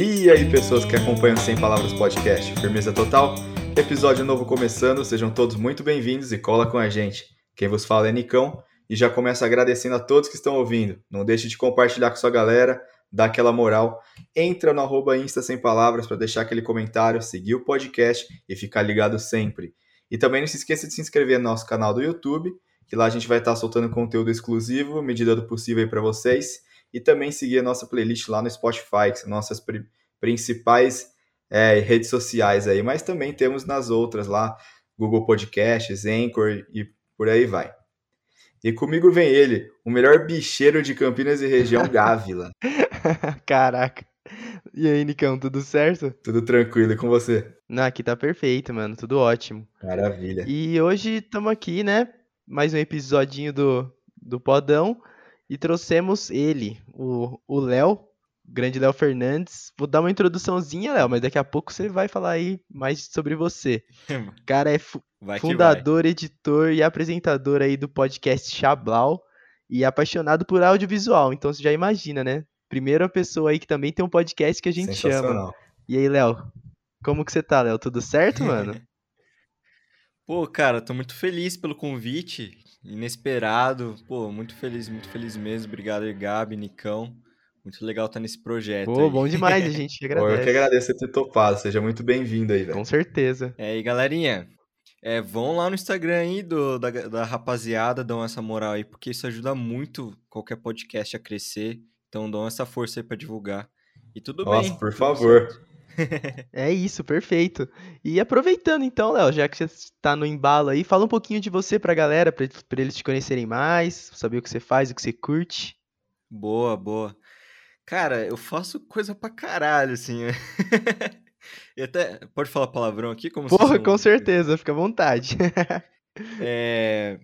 E aí, pessoas que acompanham Sem Palavras Podcast, firmeza total? Episódio novo começando, sejam todos muito bem-vindos e cola com a gente. Quem vos fala é Nicão e já começo agradecendo a todos que estão ouvindo. Não deixe de compartilhar com sua galera, dar aquela moral. Entra no arroba Insta Sem Palavras para deixar aquele comentário, seguir o podcast e ficar ligado sempre. E também não se esqueça de se inscrever no nosso canal do YouTube, que lá a gente vai estar soltando conteúdo exclusivo, medida do possível para vocês e também seguir a nossa playlist lá no Spotify, que são nossas pri principais é, redes sociais aí, mas também temos nas outras lá, Google Podcasts, Anchor e por aí vai. E comigo vem ele, o melhor bicheiro de Campinas e região, Gávila. Caraca. E aí, Nicão, tudo certo? Tudo tranquilo, e com você? Não, aqui tá perfeito, mano, tudo ótimo. Maravilha. E hoje estamos aqui, né, mais um episodinho do, do Podão, e trouxemos ele, o Léo, grande Léo Fernandes. Vou dar uma introduçãozinha, Léo, mas daqui a pouco você vai falar aí mais sobre você. O cara é fu fundador, vai. editor e apresentador aí do podcast Chablau e apaixonado por audiovisual. Então você já imagina, né? Primeira pessoa aí que também tem um podcast que a gente chama. E aí, Léo? Como que você tá, Léo? Tudo certo, mano? Pô, cara, tô muito feliz pelo convite inesperado. Pô, muito feliz, muito feliz mesmo. Obrigado, Gabi, Nicão. Muito legal estar nesse projeto. Pô, aí. bom demais, a gente agradece. Pô, eu que agradeço ter topado. Seja muito bem-vindo aí, velho. Com certeza. É, e galerinha, é, vão lá no Instagram aí do, da, da rapaziada, dão essa moral aí, porque isso ajuda muito qualquer podcast a crescer. Então dão essa força aí pra divulgar. E tudo Nossa, bem. Nossa, por favor. Certo é isso, perfeito. E aproveitando então, Léo, já que você está no embalo aí, fala um pouquinho de você pra galera, pra, pra eles te conhecerem mais, saber o que você faz, o que você curte. Boa, boa. Cara, eu faço coisa pra caralho, assim. e até. Pode falar palavrão aqui? Como Porra, com certeza, fica à vontade. é.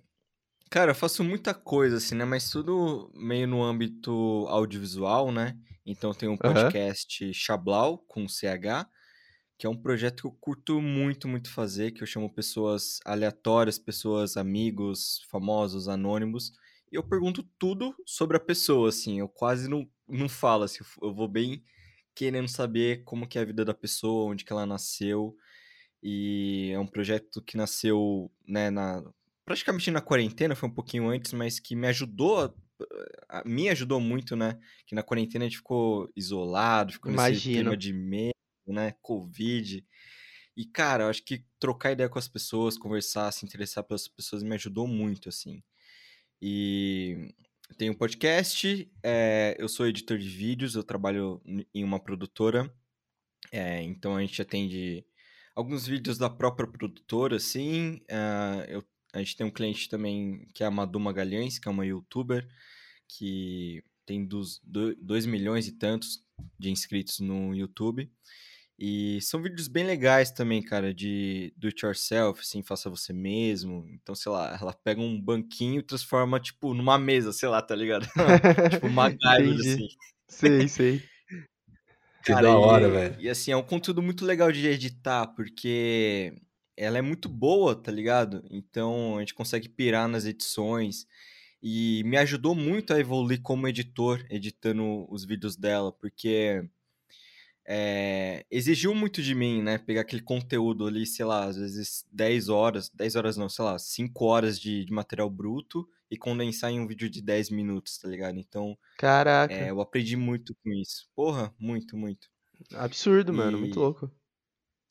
Cara, eu faço muita coisa, assim, né? Mas tudo meio no âmbito audiovisual, né? Então tem um podcast Chablau, com CH, que é um projeto que eu curto muito, muito fazer, que eu chamo pessoas aleatórias, pessoas amigos, famosos, anônimos, e eu pergunto tudo sobre a pessoa, assim, eu quase não, não falo, assim, eu vou bem querendo saber como que é a vida da pessoa, onde que ela nasceu, e é um projeto que nasceu, né, na, praticamente na quarentena, foi um pouquinho antes, mas que me ajudou me ajudou muito, né? Que na quarentena a gente ficou isolado, ficou Imagino. nesse clima de medo, né? Covid. E, cara, eu acho que trocar ideia com as pessoas, conversar, se interessar pelas pessoas me ajudou muito, assim. E tenho um podcast, é, eu sou editor de vídeos, eu trabalho em uma produtora, é, então a gente atende alguns vídeos da própria produtora, assim. Uh, eu a gente tem um cliente também que é a Madu Magalhães, que é uma youtuber que tem 2 milhões e tantos de inscritos no YouTube. E são vídeos bem legais também, cara, de do it yourself, assim, faça você mesmo. Então, sei lá, ela pega um banquinho e transforma, tipo, numa mesa, sei lá, tá ligado? tipo, uma MacGyver, assim. Sei, sei. Que cara, da hora, velho. E assim, é um conteúdo muito legal de editar, porque ela é muito boa, tá ligado? Então a gente consegue pirar nas edições. E me ajudou muito a evoluir como editor, editando os vídeos dela, porque é, exigiu muito de mim, né? Pegar aquele conteúdo ali, sei lá, às vezes 10 horas, 10 horas não, sei lá, 5 horas de, de material bruto e condensar em um vídeo de 10 minutos, tá ligado? Então, Caraca. É, eu aprendi muito com isso. Porra, muito, muito. Absurdo, e... mano, muito louco.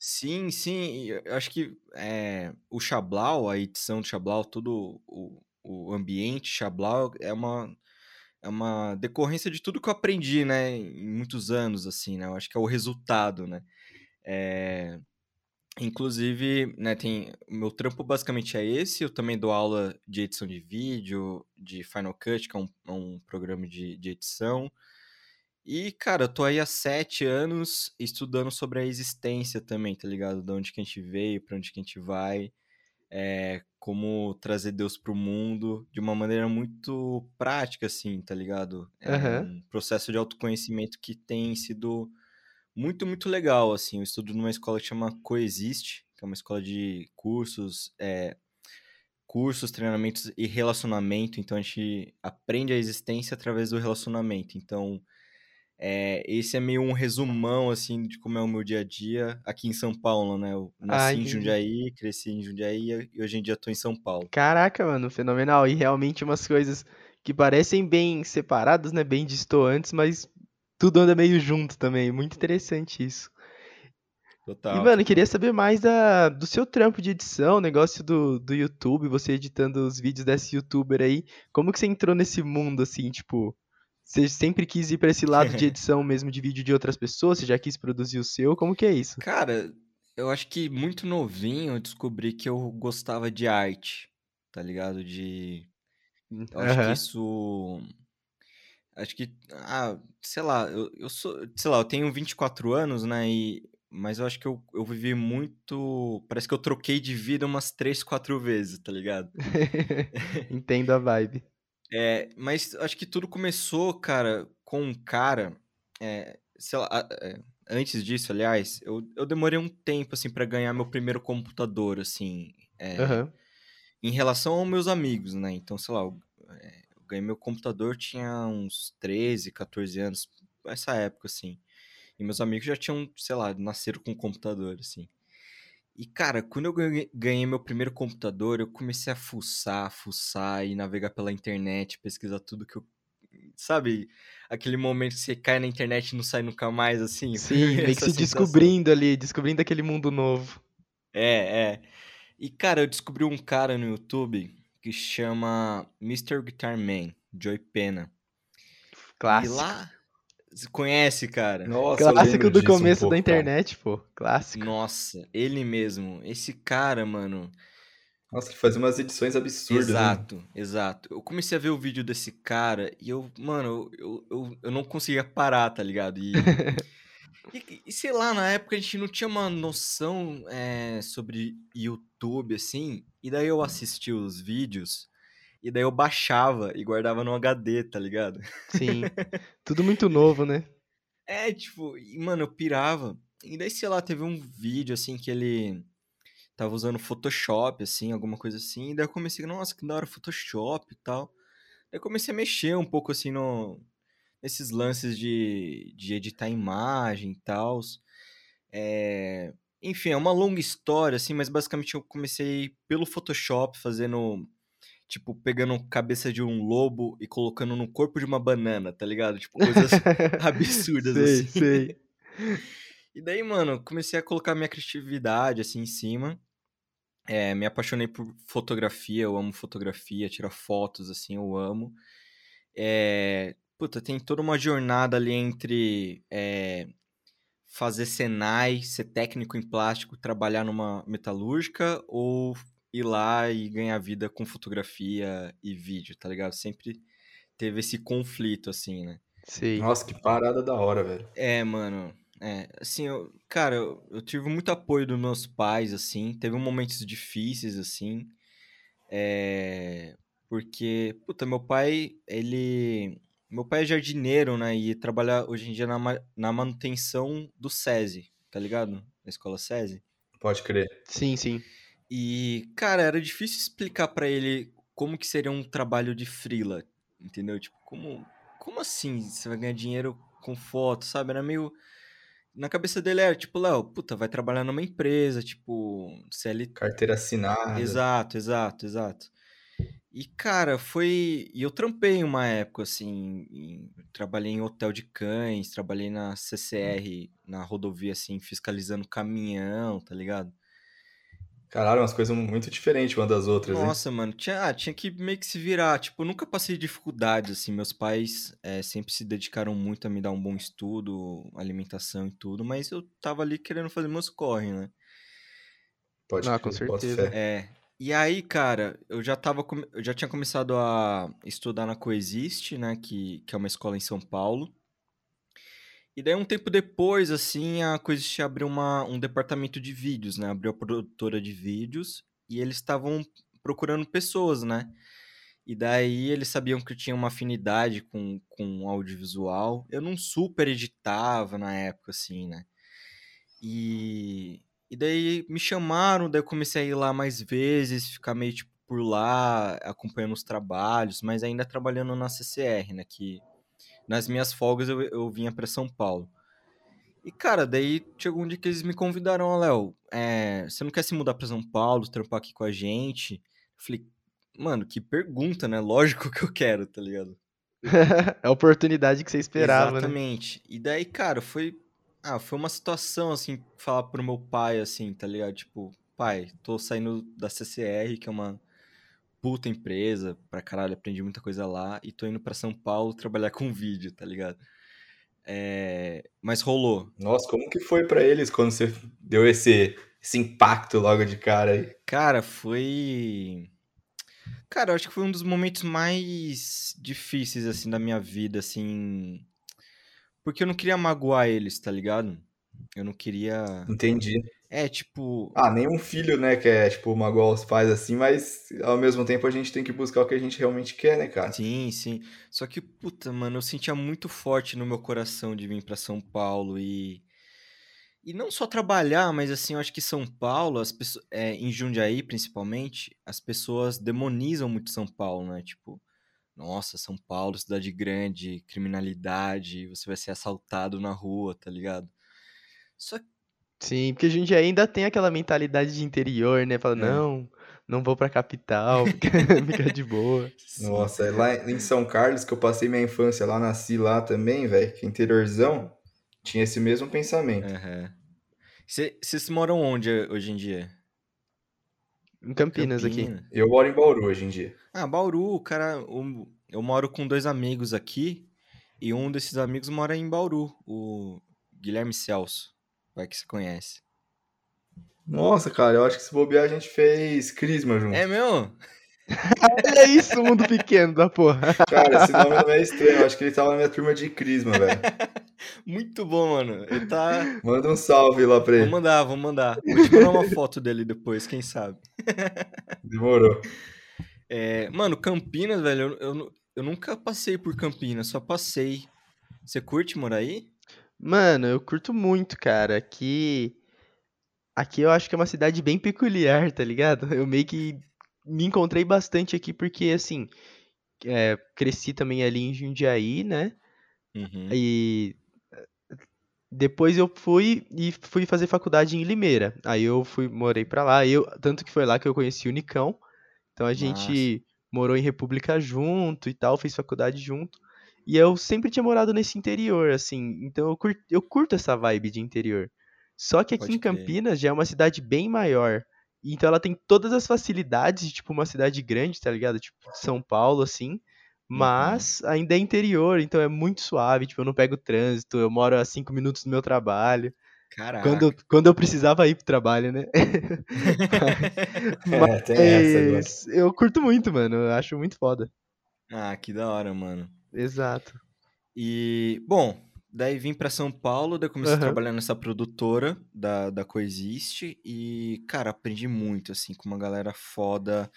Sim, sim, eu acho que é, o Chablau, a edição do Chablau, todo o, o ambiente Chablau é uma, é uma decorrência de tudo que eu aprendi, né, em muitos anos, assim, né, eu acho que é o resultado, né, é, inclusive, né, tem, meu trampo basicamente é esse, eu também dou aula de edição de vídeo, de Final Cut, que é um, é um programa de, de edição, e, cara, eu tô aí há sete anos estudando sobre a existência também, tá ligado? De onde que a gente veio, pra onde que a gente vai, é, como trazer Deus pro mundo de uma maneira muito prática, assim, tá ligado? É uhum. um processo de autoconhecimento que tem sido muito, muito legal, assim. Eu estudo numa escola que chama Coexiste, que é uma escola de cursos, é, cursos, treinamentos e relacionamento. Então a gente aprende a existência através do relacionamento. Então é, esse é meio um resumão, assim, de como é o meu dia a dia aqui em São Paulo, né? Eu nasci Ai, em Jundiaí, cresci em Jundiaí e hoje em dia tô em São Paulo. Caraca, mano, fenomenal. E realmente umas coisas que parecem bem separadas, né? Bem distantes, mas tudo anda meio junto também. Muito interessante isso. Total. E, mano, queria saber mais da, do seu trampo de edição, negócio do, do YouTube, você editando os vídeos desse youtuber aí. Como que você entrou nesse mundo, assim, tipo, você sempre quis ir para esse lado de edição mesmo de vídeo de outras pessoas? Você já quis produzir o seu? Como que é isso? Cara, eu acho que muito novinho eu descobri que eu gostava de arte, tá ligado? De. Eu acho que isso. Acho que. Ah, sei lá, eu, eu sou. Sei lá, eu tenho 24 anos, né? E, mas eu acho que eu, eu vivi muito. Parece que eu troquei de vida umas 3, 4 vezes, tá ligado? Entendo a vibe. É, mas acho que tudo começou, cara, com um cara. É, sei lá, é, antes disso, aliás, eu, eu demorei um tempo, assim, para ganhar meu primeiro computador, assim. Uhum. Em relação aos meus amigos, né? Então, sei lá, eu, é, eu ganhei meu computador, tinha uns 13, 14 anos, essa época, assim. E meus amigos já tinham, sei lá, nasceram com computador, assim. E, cara, quando eu ganhei meu primeiro computador, eu comecei a fuçar, fuçar e navegar pela internet, pesquisar tudo que eu. Sabe? Aquele momento que você cai na internet e não sai nunca mais, assim. Sim, meio que se descobrindo ali, descobrindo aquele mundo novo. É, é. E, cara, eu descobri um cara no YouTube que chama Mr. Guitar Man, Joy Pena. Clássico. E lá, conhece, cara? Nossa, Clássico do começo um pouco, da internet, cara. pô. Clássico. Nossa, ele mesmo. Esse cara, mano. Nossa, ele fazia umas edições absurdas. Exato, né? exato. Eu comecei a ver o vídeo desse cara e eu, mano, eu, eu, eu não conseguia parar, tá ligado? E, e, e, sei lá, na época a gente não tinha uma noção é, sobre YouTube, assim. E daí eu assisti os vídeos e daí eu baixava e guardava no HD, tá ligado? Sim. Tudo muito novo, né? É, tipo, e, mano, eu pirava. E daí, sei lá, teve um vídeo, assim, que ele tava usando Photoshop, assim, alguma coisa assim. E daí eu comecei, nossa, que da hora Photoshop e tal. Daí eu comecei a mexer um pouco, assim, no, nesses lances de, de editar imagem e tal. É... Enfim, é uma longa história, assim, mas basicamente eu comecei pelo Photoshop, fazendo tipo, pegando cabeça de um lobo e colocando no corpo de uma banana, tá ligado? Tipo, coisas absurdas sei, assim. Sei. E daí, mano, comecei a colocar minha criatividade assim em cima. É, me apaixonei por fotografia, eu amo fotografia, tirar fotos, assim, eu amo. É, puta, tem toda uma jornada ali entre é, fazer Senai, ser técnico em plástico, trabalhar numa metalúrgica ou ir lá e ganhar vida com fotografia e vídeo, tá ligado? Sempre teve esse conflito, assim, né? Sim. Nossa, que parada da hora, velho. É, mano. É, assim, eu, cara, eu, eu tive muito apoio dos meus pais, assim. Teve momentos difíceis, assim. É, porque, puta, meu pai, ele. Meu pai é jardineiro, né? E trabalha hoje em dia na, na manutenção do SESI, tá ligado? Na escola SESI. Pode crer. Sim, sim. E, cara, era difícil explicar para ele como que seria um trabalho de freela, entendeu? Tipo, como, como assim você vai ganhar dinheiro com foto, sabe? Era meio... Na cabeça dele era, tipo, Léo, puta, vai trabalhar numa empresa, tipo, CL... Carteira assinada. Exato, exato, exato. E, cara, foi... E eu trampei uma época, assim, em... trabalhei em hotel de cães, trabalhei na CCR, na rodovia, assim, fiscalizando caminhão, tá ligado? Caralho, umas coisas muito diferentes uma das outras, Nossa, hein? mano, tinha, ah, tinha que meio que se virar. Tipo, eu nunca passei dificuldades, assim. Meus pais é, sempre se dedicaram muito a me dar um bom estudo, alimentação e tudo, mas eu tava ali querendo fazer meus corre, né? Pode ah, com certeza. É. E aí, cara, eu já tava, eu já tinha começado a estudar na Coexiste, né, que, que é uma escola em São Paulo. E daí, um tempo depois, assim, a Coexist abriu uma, um departamento de vídeos, né? Abriu a produtora de vídeos e eles estavam procurando pessoas, né? E daí eles sabiam que eu tinha uma afinidade com, com audiovisual. Eu não super editava na época, assim, né? E, e daí me chamaram, daí eu comecei a ir lá mais vezes, ficar meio tipo por lá, acompanhando os trabalhos, mas ainda trabalhando na CCR, né? Que nas minhas folgas eu, eu vinha para São Paulo. E, cara, daí chegou um dia que eles me convidaram, ó, Léo, é, você não quer se mudar para São Paulo, trampar aqui com a gente? Eu falei, mano, que pergunta, né? Lógico que eu quero, tá ligado? é a oportunidade que você esperava, né? Exatamente. Né? E daí, cara, foi. Ah, foi uma situação, assim, falar pro meu pai, assim, tá ligado? Tipo, pai, tô saindo da CCR, que é uma puta empresa, pra caralho, aprendi muita coisa lá, e tô indo pra São Paulo trabalhar com vídeo, tá ligado? É... Mas rolou. Nossa, como que foi para eles quando você deu esse, esse impacto logo de cara aí? Cara, foi. Cara, eu acho que foi um dos momentos mais difíceis, assim, da minha vida, assim. Porque eu não queria magoar eles, tá ligado? Eu não queria. Entendi. É, tipo. Ah, nenhum filho, né, quer, tipo, magoar os pais assim, mas ao mesmo tempo a gente tem que buscar o que a gente realmente quer, né, cara? Sim, sim. Só que, puta, mano, eu sentia muito forte no meu coração de vir para São Paulo e. E não só trabalhar, mas assim, eu acho que São Paulo, as pessoas, é, em Jundiaí principalmente, as pessoas demonizam muito São Paulo, né? Tipo, nossa, São Paulo, cidade grande, criminalidade, você vai ser assaltado na rua, tá ligado? Só Sim, porque a gente ainda tem aquela mentalidade de interior, né? Fala, é. não, não vou pra capital, fica, de boa. Nossa, é lá em São Carlos, que eu passei minha infância lá, nasci lá também, velho, que interiorzão, tinha esse mesmo pensamento. Vocês uhum. moram onde hoje em dia? Em Campinas, Campinas, aqui. Eu moro em Bauru hoje em dia. Ah, Bauru, cara, eu, eu moro com dois amigos aqui, e um desses amigos mora em Bauru, o Guilherme Celso. Vai que você conhece. Nossa, cara, eu acho que se bobear a gente fez Crisma junto. É mesmo? Olha isso, mundo pequeno da porra. Cara, esse nome não é estranho. Eu acho que ele tava na minha turma de Crisma, velho. Muito bom, mano. Ele tá. Manda um salve lá pra ele. Vou mandar, vou mandar. Vou te mandar uma foto dele depois, quem sabe. Demorou. É, mano, Campinas, velho, eu, eu, eu nunca passei por Campinas, só passei. Você curte morar aí? Mano, eu curto muito, cara. Aqui. Aqui eu acho que é uma cidade bem peculiar, tá ligado? Eu meio que me encontrei bastante aqui porque, assim. É, cresci também ali em Jundiaí, né? Uhum. E. Depois eu fui e fui fazer faculdade em Limeira. Aí eu fui, morei pra lá. Eu, tanto que foi lá que eu conheci o Nicão. Então a Nossa. gente morou em República junto e tal, fez faculdade junto. E eu sempre tinha morado nesse interior, assim, então eu curto, eu curto essa vibe de interior. Só que aqui Pode em Campinas crer. já é uma cidade bem maior. Então ela tem todas as facilidades de, tipo, uma cidade grande, tá ligado? Tipo, São Paulo, assim. Mas uhum. ainda é interior, então é muito suave. Tipo, eu não pego trânsito, eu moro a cinco minutos do meu trabalho. Caraca. Quando, quando eu precisava ir pro trabalho, né? mas, é, agora. Eu curto muito, mano. Eu acho muito foda. Ah, que da hora, mano. Exato. E, bom, daí vim para São Paulo, daí comecei uhum. a trabalhar nessa produtora da, da Coexiste e, cara, aprendi muito, assim, com uma galera foda.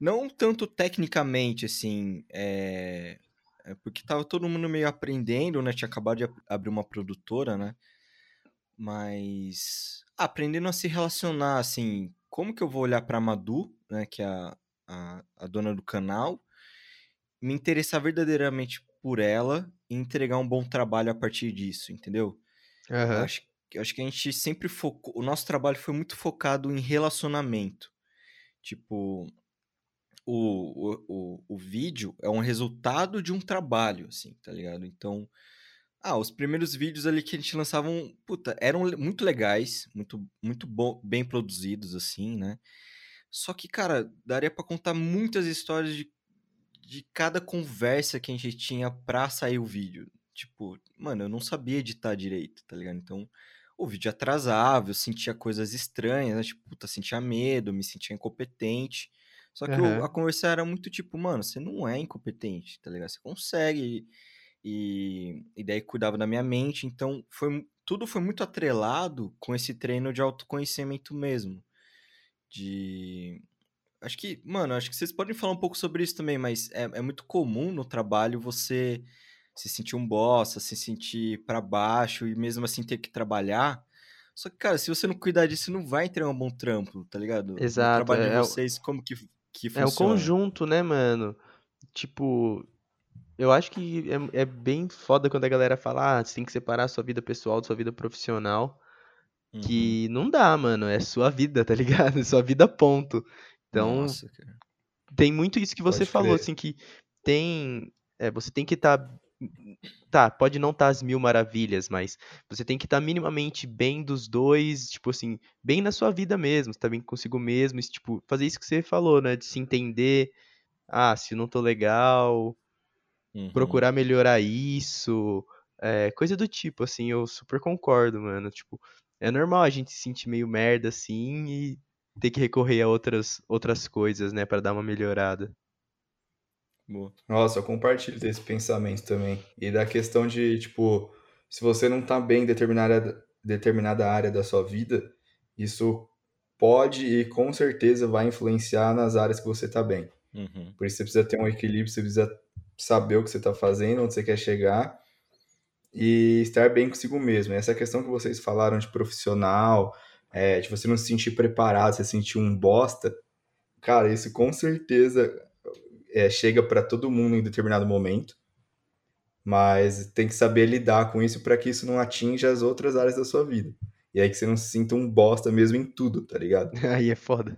Não tanto tecnicamente, assim, é... é porque tava todo mundo meio aprendendo, né? Tinha acabado de abrir uma produtora, né? Mas aprendendo a se relacionar, assim, como que eu vou olhar pra Madu, né? Que é a, a, a dona do canal, me interessar verdadeiramente por ela e entregar um bom trabalho a partir disso, entendeu? Uhum. Acho, acho que a gente sempre focou. O nosso trabalho foi muito focado em relacionamento. Tipo, o, o, o, o vídeo é um resultado de um trabalho, assim, tá ligado? Então. Ah, os primeiros vídeos ali que a gente lançavam, puta, eram muito legais, muito, muito bom, bem produzidos, assim, né? Só que, cara, daria para contar muitas histórias de de cada conversa que a gente tinha pra sair o vídeo. Tipo, mano, eu não sabia editar direito, tá ligado? Então, o vídeo atrasava, eu sentia coisas estranhas, né? Tipo, puta, sentia medo, me sentia incompetente. Só que uhum. a conversa era muito tipo, mano, você não é incompetente, tá ligado? Você consegue. E, e daí cuidava da minha mente. Então, foi, tudo foi muito atrelado com esse treino de autoconhecimento mesmo. De Acho que, mano, acho que vocês podem falar um pouco sobre isso também, mas é, é muito comum no trabalho você se sentir um bosta, se sentir para baixo e mesmo assim ter que trabalhar. Só que, cara, se você não cuidar disso, não vai ter um bom trampo, tá ligado? Exato. O trabalho é, de vocês, como que que funciona. É o conjunto, né, mano? Tipo, eu acho que é, é bem foda quando a galera fala, ah, você tem que separar a sua vida pessoal da sua vida profissional. Uhum. Que não dá, mano. É sua vida, tá ligado? É sua vida, ponto. Então, Nossa, tem muito isso que você Pode falou, crer. assim, que tem. É, você tem que estar. Tá, pode não estar às mil maravilhas, mas você tem que estar minimamente bem dos dois, tipo assim, bem na sua vida mesmo, você tá bem consigo mesmo, tipo, fazer isso que você falou, né? De se entender. Ah, se eu não tô legal, Uhum. procurar melhorar isso, é, coisa do tipo, assim, eu super concordo, mano. Tipo, é normal a gente se sentir meio merda assim e ter que recorrer a outras, outras coisas, né, Pra dar uma melhorada. Boa. Nossa, eu compartilho desse pensamento também. E da questão de, tipo, se você não tá bem em determinada, determinada área da sua vida, isso pode e com certeza vai influenciar nas áreas que você tá bem. Uhum. Por isso você precisa ter um equilíbrio, você precisa saber o que você tá fazendo, onde você quer chegar e estar bem consigo mesmo. Essa questão que vocês falaram de profissional, é, de você não se sentir preparado, você sentir um bosta, cara, isso com certeza é, chega para todo mundo em determinado momento, mas tem que saber lidar com isso para que isso não atinja as outras áreas da sua vida. E aí que você não se sinta um bosta mesmo em tudo, tá ligado? Aí é foda.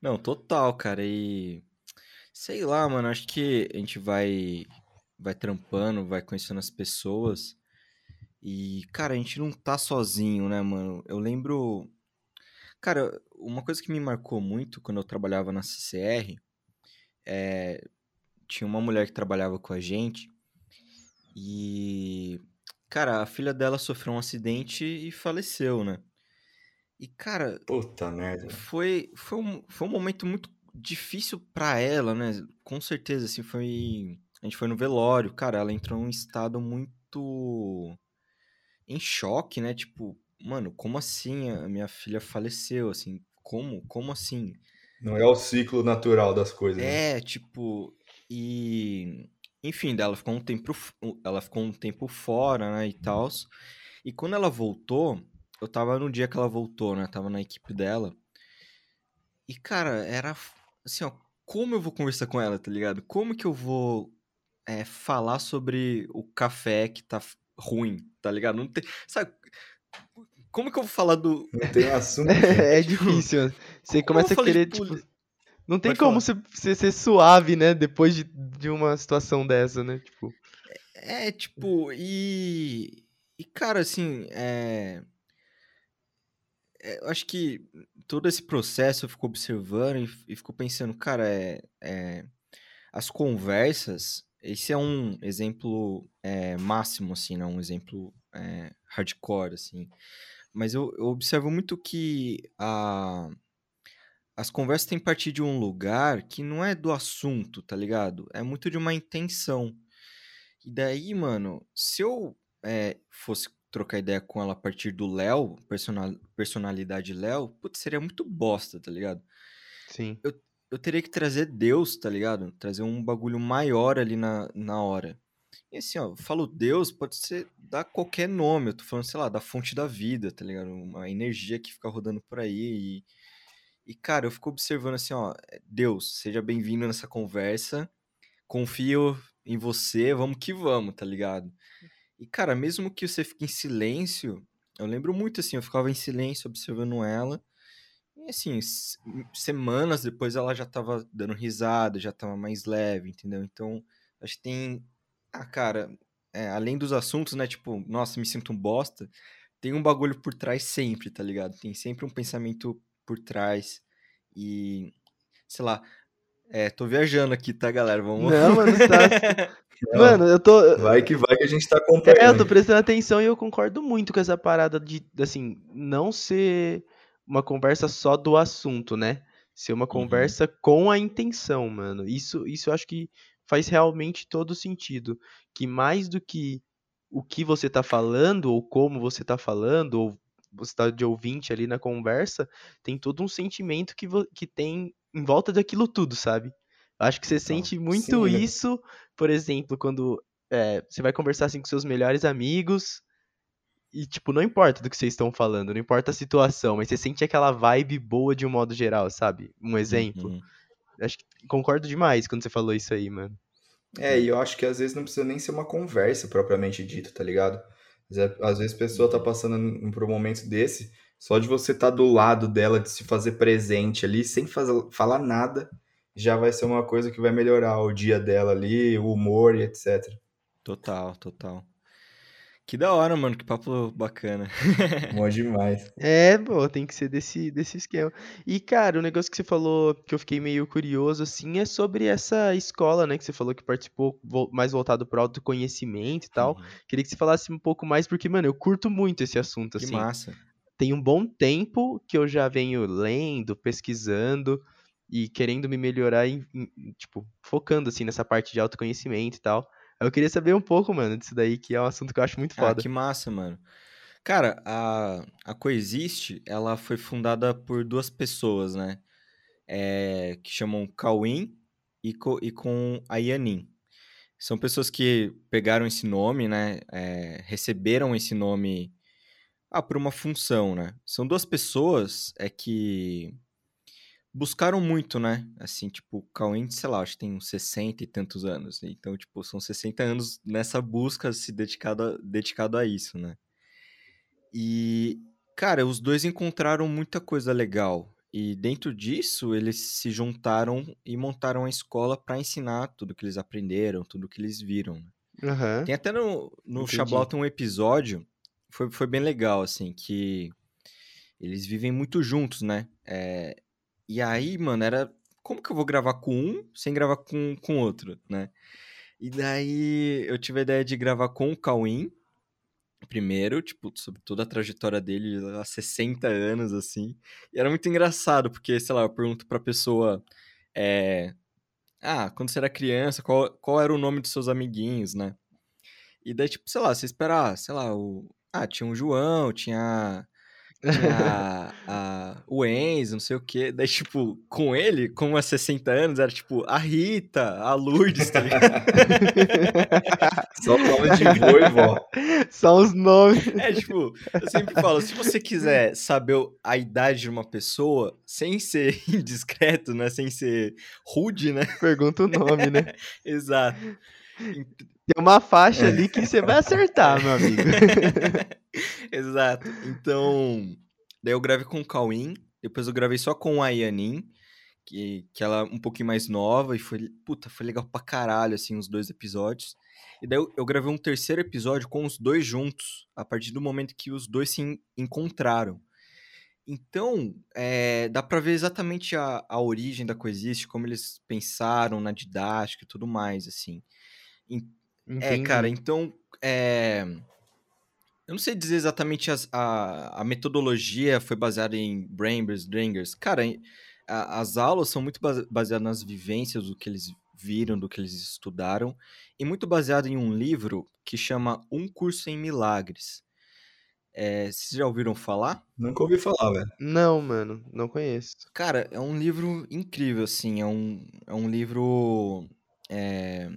Não, total, cara. E sei lá, mano, acho que a gente vai vai trampando, vai conhecendo as pessoas. E, cara, a gente não tá sozinho, né, mano? Eu lembro. Cara, uma coisa que me marcou muito quando eu trabalhava na CCR é. Tinha uma mulher que trabalhava com a gente e. Cara, a filha dela sofreu um acidente e faleceu, né? E, cara, Puta merda. foi, foi, um, foi um momento muito difícil pra ela, né? Com certeza, assim, foi. A gente foi no velório, cara, ela entrou num estado muito. Em choque, né? Tipo, mano, como assim a minha filha faleceu? Assim, como? Como assim? Não é o ciclo natural das coisas. né? É, tipo, e enfim, ela ficou um tempo, ela ficou um tempo fora, né, e tal. E quando ela voltou, eu tava no dia que ela voltou, né, tava na equipe dela. E cara, era assim, ó, como eu vou conversar com ela, tá ligado? Como que eu vou é, falar sobre o café que tá ruim, tá ligado? Não tem, sabe? Como que eu vou falar do Não tem assunto. É, difícil. Você Como começa a querer, tipo. Não tem Pode como você, você ser suave, né? Depois de, de uma situação dessa, né? Tipo. É, tipo, e. E, cara, assim, é. é, Eu acho que todo esse processo eu fico observando e, e fico pensando, cara, é, é, as conversas, esse é um exemplo é, máximo, assim, né? Um exemplo é, hardcore, assim. Mas eu, eu observo muito que a, as conversas têm partir de um lugar que não é do assunto, tá ligado? É muito de uma intenção. E daí, mano, se eu é, fosse trocar ideia com ela a partir do Léo, personal, personalidade Léo, putz, seria muito bosta, tá ligado? Sim. Eu teria que trazer Deus, tá ligado? Trazer um bagulho maior ali na, na hora. E assim, ó, eu falo Deus, pode ser dar qualquer nome. Eu tô falando, sei lá, da fonte da vida, tá ligado? Uma energia que fica rodando por aí. E, e cara, eu fico observando assim, ó, Deus, seja bem-vindo nessa conversa. Confio em você, vamos que vamos, tá ligado? E, cara, mesmo que você fique em silêncio, eu lembro muito assim, eu ficava em silêncio observando ela. E assim, s- semanas depois ela já tava dando risada, já tava mais leve, entendeu? Então, acho que tem. Ah, cara, é, além dos assuntos, né? Tipo, nossa, me sinto um bosta. Tem um bagulho por trás sempre, tá ligado? Tem sempre um pensamento por trás. E. Sei lá. É, tô viajando aqui, tá, galera? Vamos. Não, mano, tá. Não, Mano, eu tô. Vai que vai que a gente tá É, eu tô acompanhando. prestando atenção e eu concordo muito com essa parada de, assim, não ser uma conversa só do assunto, né? Ser uma conversa com a intenção, mano. Isso, isso eu acho que faz realmente todo sentido. Que mais do que o que você tá falando, ou como você tá falando, ou você tá de ouvinte ali na conversa, tem todo um sentimento que, que tem em volta daquilo tudo, sabe? Eu acho que você Então, sente muito sim, né? isso, por exemplo, quando é, você vai conversar assim com seus melhores amigos e, tipo, não importa do que vocês estão falando, não importa a situação, mas você sente aquela vibe boa de um modo geral, sabe? Um exemplo. Uhum. Acho que concordo demais quando você falou isso aí, mano. É, e eu acho que às vezes não precisa nem ser uma conversa propriamente dita, tá ligado? Às vezes a pessoa tá passando por um momento desse, só de você estar tá do lado dela, de se fazer presente ali, sem fazer, falar nada, já vai ser uma coisa que vai melhorar o dia dela ali, o humor e etc. Total, total. Que da hora, mano, que papo bacana. Bom demais. É, pô, tem que ser desse, desse esquema. E, cara, o negócio que você falou, que eu fiquei meio curioso, assim, é sobre essa escola, né, que você falou que participou mais voltado pro autoconhecimento e tal. Uhum. Queria que você falasse um pouco mais, porque, mano, eu curto muito esse assunto, que assim. Que massa. Tem um bom tempo que eu já venho lendo, pesquisando e querendo me melhorar, em, em, tipo, focando, assim, nessa parte de autoconhecimento e tal. Eu queria saber um pouco, mano, disso daí, que é um assunto que eu acho muito ah, foda. Ah, que massa, mano. Cara, a, a Coexiste, ela foi fundada por duas pessoas, né? É, que chamam Cauim e, co, e com a Yanin. São pessoas que pegaram esse nome, né? É, receberam esse nome ah, por uma função, né? São duas pessoas é que buscaram muito, né? Assim, tipo, o Cauê, sei lá, acho que tem uns 60 e tantos anos. Né? Então, tipo, são 60 anos nessa busca se dedicado a, dedicado a isso, né? E, cara, os dois encontraram muita coisa legal. E dentro disso, eles se juntaram e montaram a escola para ensinar tudo que eles aprenderam, tudo que eles viram. Uhum. Tem até no, no Xablau tem um episódio, foi, foi bem legal, assim, que eles vivem muito juntos, né? É, e aí, mano, era. Como que eu vou gravar com um sem gravar com o outro, né? E daí eu tive a ideia de gravar com o Cauim, primeiro, tipo, sobre toda a trajetória dele há 60 anos, assim. E era muito engraçado, porque, sei lá, eu pergunto pra pessoa. É, ah, quando você era criança, qual, qual era o nome dos seus amiguinhos, né? E daí, tipo, sei lá, você esperar, sei lá, o. Ah, tinha o João, tinha a, a, o Enzo, não sei o quê. Daí, tipo, com ele, com há 60 anos, era tipo a Rita, a Lourdes, tá ligado? Só nome de vô e vó. Só os nomes. É, tipo, eu sempre falo, se você quiser saber a idade de uma pessoa, sem ser indiscreto, né? Sem ser rude, né? Pergunta o nome, né? Exato. Tem uma faixa ali que você vai acertar, meu amigo. Exato. Então, daí eu gravei com o Cauim, depois eu gravei só com a Yanin, que, que ela é um pouquinho mais nova, e foi, puta, foi legal pra caralho, assim, os dois episódios. E daí eu, eu gravei um terceiro episódio com os dois juntos, a partir do momento que os dois se encontraram. Então, é, dá pra ver exatamente a, a origem da Coexiste, como eles pensaram na didática e tudo mais, assim. É, cara, então. É... Eu não sei dizer exatamente as, a, a metodologia foi baseada em Brambers, Drangers. Cara, a, as aulas são muito baseadas nas vivências do que eles viram, do que eles estudaram, e muito baseado em um livro que chama Um Curso em Milagres. É, vocês já ouviram falar? Nunca ouvi falar, velho. Não, mano, não conheço. Cara, é um livro incrível, assim. É um, é um livro. É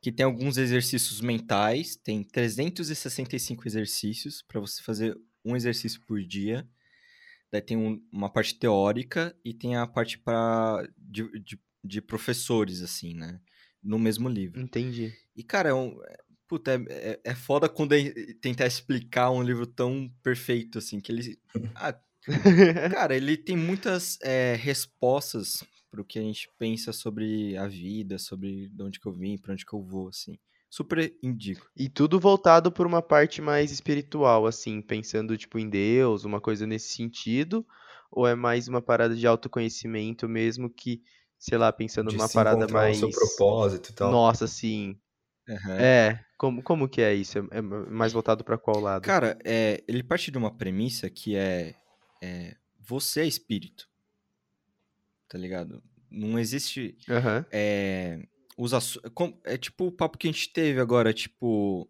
que tem alguns exercícios mentais, tem 365 exercícios para você fazer um exercício por dia. Daí tem um, uma parte teórica e tem a parte para de, de, de, professores, assim, né? No mesmo livro. Entendi. E, cara, é um, puta, é, é, é foda quando é, tentar explicar um livro tão perfeito, assim, que ele... Ah, cara, ele tem muitas é, respostas pro que a gente pensa sobre a vida, sobre de onde que eu vim, para onde que eu vou, assim. Super indico. E tudo voltado por uma parte mais espiritual, assim, pensando, tipo, em Deus, uma coisa nesse sentido, ou é mais uma parada de autoconhecimento mesmo que, sei lá, pensando de numa parada mais... seu propósito e tal. Nossa, sim. Uhum. É, como, como que é isso? É, é mais voltado para qual lado? Cara, é, ele parte de uma premissa que é, é você é espírito tá ligado? Não existe. Uhum. É, os é tipo o papo que a gente teve agora, tipo.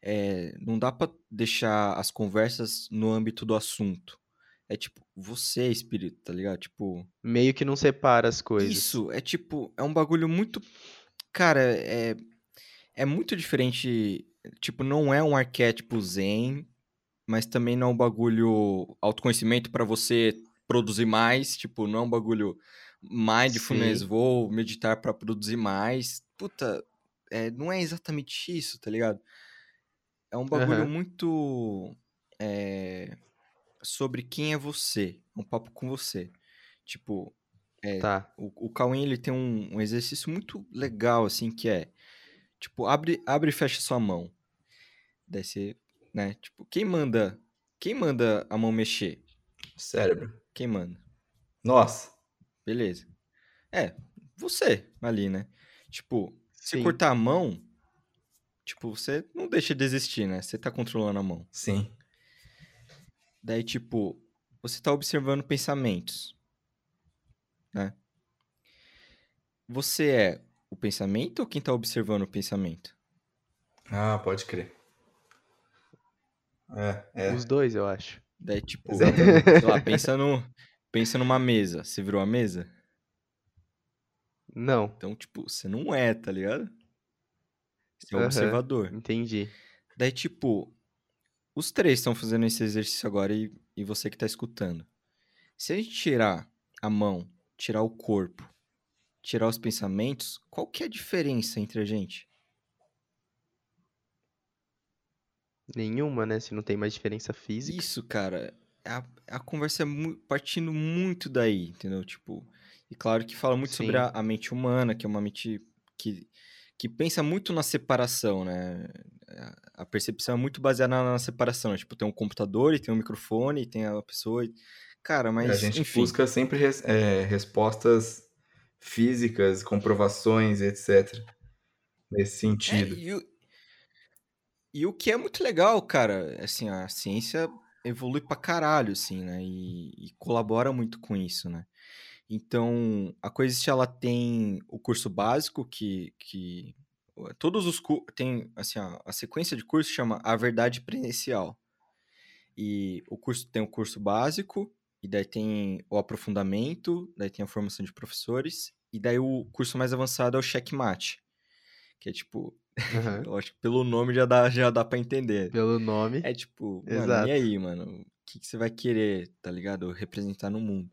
É, não dá para deixar as conversas no âmbito do assunto. É tipo, você é espírito, tá ligado? Tipo. Meio que não separa as coisas. Isso, é tipo, é um bagulho muito. Cara, é. É muito diferente. Tipo, não é um arquétipo zen mas também não é um bagulho autoconhecimento para você produzir mais, tipo, não é um bagulho mindfulness, Sim. vou meditar para produzir mais. Puta, é, não é exatamente isso, tá ligado? É um bagulho uhum. muito é, sobre quem é você, um papo com você. Tipo, é, tá. o, o Cauim, ele tem um, um, exercício muito legal, assim, que é, tipo, abre, abre e fecha sua mão. Daí você, né, tipo, quem manda, quem manda a mão mexer? Cérebro. Quem manda? Nossa. Beleza. É, você ali, né? Tipo, Sim. se cortar a mão, tipo, você não deixa de existir, né? Você tá controlando a mão. Sim. Daí, tipo, você tá observando pensamentos, né? Você é o pensamento ou quem tá observando o pensamento? Ah, pode crer. É, é. Os dois, eu acho. Daí, tipo, sei lá, pensa, no, pensa numa mesa. Você virou a mesa? Não. Então, tipo, você não é, tá ligado? Você é um uhum, observador. Entendi. Daí, tipo, os três estão fazendo esse exercício agora e, e você que tá escutando. Se a gente tirar a mão, tirar o corpo, tirar os pensamentos, qual que é a diferença entre a gente? Nenhuma, né? Se não tem mais diferença física. Isso, cara. A, a conversa é mu partindo muito daí, entendeu? Tipo, e claro que fala muito Sim. sobre a, a, mente humana, que é uma mente que, que pensa muito na separação, né? A percepção é muito baseada na, na separação. Né? Tipo, tem um computador e tem um microfone e tem a pessoa. E... Cara, mas. A gente enfim. busca sempre res, é, respostas físicas, comprovações, etc. Nesse sentido. É, e, e o que é muito legal, cara, assim, a ciência evolui pra caralho, assim, né? E, e colabora muito com isso, né? Então, a Coexist, ela tem o curso básico, que, que todos os tem assim, a, a sequência de curso chama A Verdade Presencial. E o curso tem o curso básico, e daí tem o aprofundamento, daí tem a formação de professores, e daí o curso mais avançado é o checkmate, que é tipo, uhum. eu acho que pelo nome já dá, já dá pra entender. Pelo nome. É tipo, mano, e aí, mano, o que, que você vai querer, tá ligado? Representar no mundo.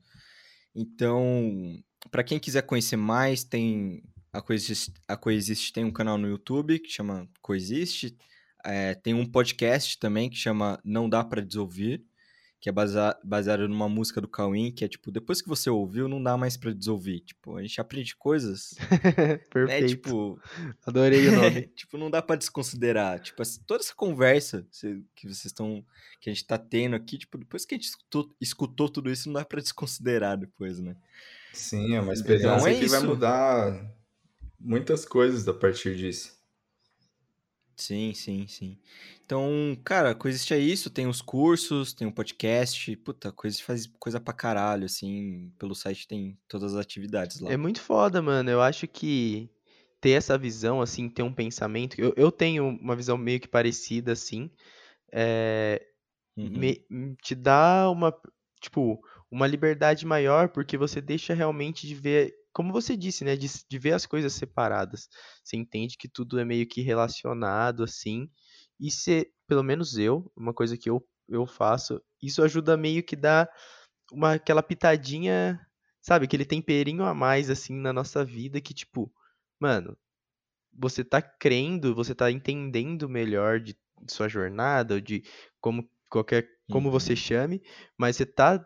Então, para quem quiser conhecer mais, tem a Coexiste, a Coexiste tem um canal no YouTube que chama Coexiste. É, tem um podcast também que chama Não Dá para Desouvir, que é baseado, baseado numa música do Cauim, que é tipo, depois que você ouviu, não dá mais para desouvir. Tipo, a gente aprende coisas. Perfeito. Né, tipo, Adorei o nome. tipo, não dá para desconsiderar. Tipo, toda essa conversa que vocês estão. que a gente tá tendo aqui, tipo, depois que a gente escutou, escutou tudo isso, não dá para desconsiderar depois, né? Sim, é uma experiência então, é que isso. vai mudar muitas coisas a partir disso. Sim, sim, sim. Então, cara, Coexiste é isso, tem os cursos, tem o um podcast, puta, Coexiste faz coisa pra caralho, assim, pelo site tem todas as atividades lá. É muito foda, mano, eu acho que ter essa visão, assim, ter um pensamento, eu, eu tenho uma visão meio que parecida, assim, é, uhum. me, te dá uma, tipo, uma liberdade maior, porque você deixa realmente de ver como você disse, né, de, de ver as coisas separadas. Você entende que tudo é meio que relacionado, assim, e se, pelo menos eu, uma coisa que eu, eu faço, isso ajuda meio que dar uma, aquela pitadinha, sabe, aquele temperinho a mais, assim, na nossa vida, que, tipo, mano, você tá crendo, você tá entendendo melhor de, de sua jornada, ou de como qualquer como uhum. você chame, mas você tá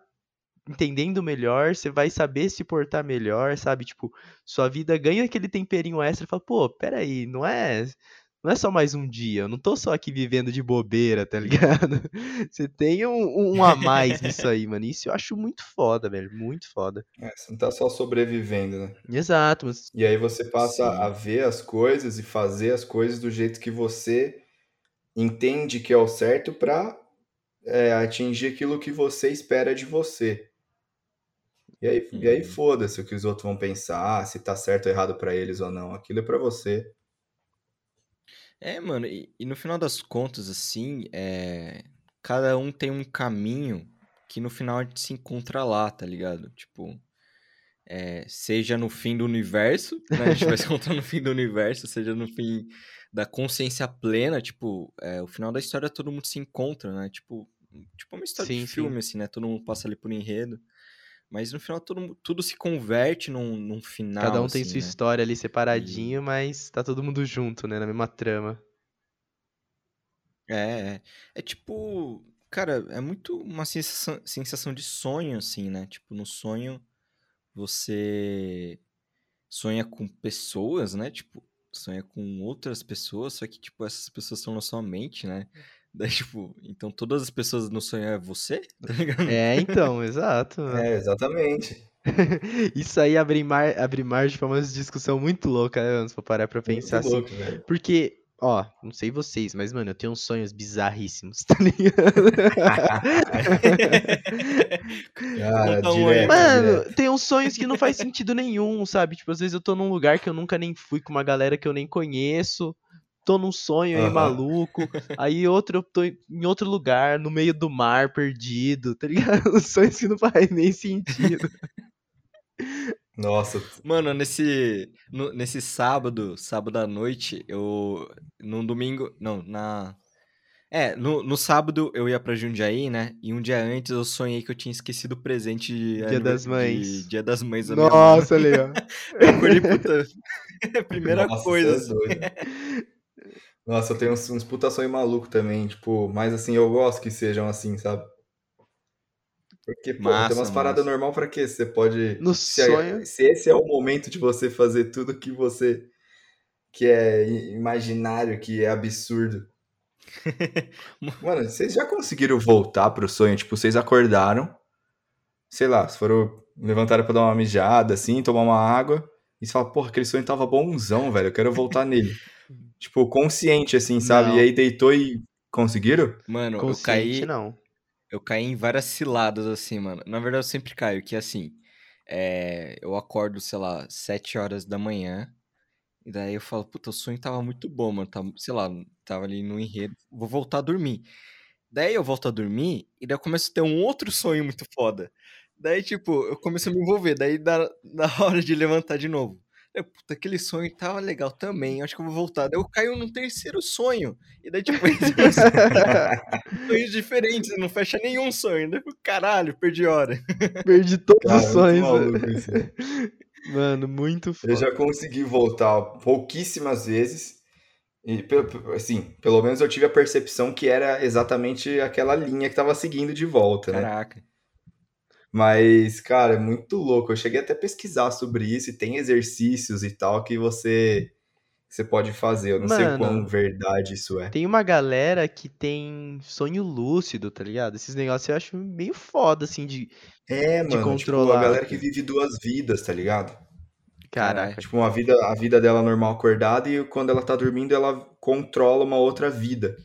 entendendo melhor, você vai saber se portar melhor, sabe? Tipo, sua vida ganha aquele temperinho extra e fala, pô, peraí, não é. Não é só mais um dia, eu não tô só aqui vivendo de bobeira, tá ligado? Você tem um, um a mais nisso aí, mano. Isso eu acho muito foda, velho. Muito foda. É, você não tá só sobrevivendo, né? Exato. Mas... E aí você passa Sim. a ver as coisas e fazer as coisas do jeito que você entende que é o certo pra é, atingir aquilo que você espera de você. E aí, e aí uhum. foda-se o que os outros vão pensar, se tá certo ou errado para eles ou não. Aquilo é para você. É, mano, e, e, no final das contas, assim, é... cada um tem um caminho que no final a gente se encontra lá, tá ligado? Tipo, é... seja no fim do universo, né? A gente vai se encontrar no fim do universo, seja no fim da consciência plena, tipo, é... o final da história todo mundo se encontra, né? Tipo, tipo uma história sim, de filme, sim. assim, né? Todo mundo passa ali por enredo. Mas no final tudo, tudo se converte num, num final. Cada um assim, tem sua né? história ali separadinho, e... mas tá todo mundo junto, né? Na mesma trama. É, é, é tipo, cara, é muito uma sensação, sensação de sonho, assim, né? Tipo, no sonho você sonha com pessoas, né? Tipo, sonha com outras pessoas, só que, tipo, essas pessoas estão na sua mente, né? Daí, tipo, então todas as pessoas no sonho é você? Tá é, então, exato. É, exatamente. Isso aí abre, mar, abre margem pra uma discussão muito louca, né, se for parar pra pensar muito assim. Louco. Porque Ó, não sei vocês, mas, mano, eu tenho uns sonhos bizarríssimos, tá ligado? Cara, direto, mano, direto. tem uns sonhos que não faz sentido nenhum, sabe? Tipo, às vezes eu tô num lugar que eu nunca nem fui com uma galera que eu nem conheço. Tô num sonho aí maluco. Aí outro eu tô em outro lugar, no meio do mar, perdido, tá ligado? Os sonhos que não fazem nem sentido. Nossa. Mano, nesse, no, nesse sábado, sábado à noite, eu. No domingo. Não, na. É, no, no sábado eu ia pra Jundiaí, né? E um dia antes eu sonhei que eu tinha esquecido o presente de. Dia das Mães. De, dia das Mães da Nossa, ali, ó. eu acordei, puta. Primeira Nossa, coisa. É Nossa, eu tenho uns, uns puta sonho maluco também, tipo, mas assim, eu gosto que sejam assim, sabe? Porque, pô, massa, tem umas paradas normal para quê? Você pode. No se, sonho. Se esse é o momento de você fazer tudo que você. que é imaginário, que é absurdo. Mano, vocês já conseguiram voltar pro sonho? Tipo, vocês acordaram, sei lá, se foram. levantaram pra dar uma mijada, assim, tomar uma água, e você fala, porra, aquele sonho tava bonzão, velho, eu quero voltar nele. tipo, consciente, assim, sabe? Não. E aí deitou e. Conseguiram? Mano, consciente, eu caí. não. Eu caí em várias ciladas, assim, mano. Na verdade, eu sempre caio, que assim, é, eu acordo, sei lá, 7 horas da manhã, e daí eu falo, puta, o sonho tava muito bom, mano. Tava, sei lá, tava ali no enredo, vou voltar a dormir. Daí eu volto a dormir, e daí eu começo a ter um outro sonho muito foda. Daí, tipo, eu começo a me envolver, daí dá, na hora de levantar de novo. Eu, puta, aquele sonho tava legal também, acho que eu vou voltar. Daí eu caio num terceiro sonho. E daí, tipo, sonhos diferentes, não fecha nenhum sonho. Daí, caralho, perdi hora. Perdi todos Cara, os sonhos. Mano, muito foda. Eu já consegui voltar pouquíssimas vezes. E, assim, pelo menos eu tive a percepção que era exatamente aquela linha que tava seguindo de volta, Caraca. né? Caraca. Mas, cara, é muito louco. Eu cheguei até a pesquisar sobre isso e tem exercícios e tal que você você pode fazer. Eu não Mano, sei quão verdade isso é. Tem uma galera que tem sonho lúcido, tá ligado? Esses negócios eu acho meio foda, assim, de, é, de mano, controlar. Tipo, a galera que vive duas vidas, tá ligado? Caraca. Tipo, uma vida, a vida dela normal acordada e quando ela tá dormindo, ela controla uma outra vida.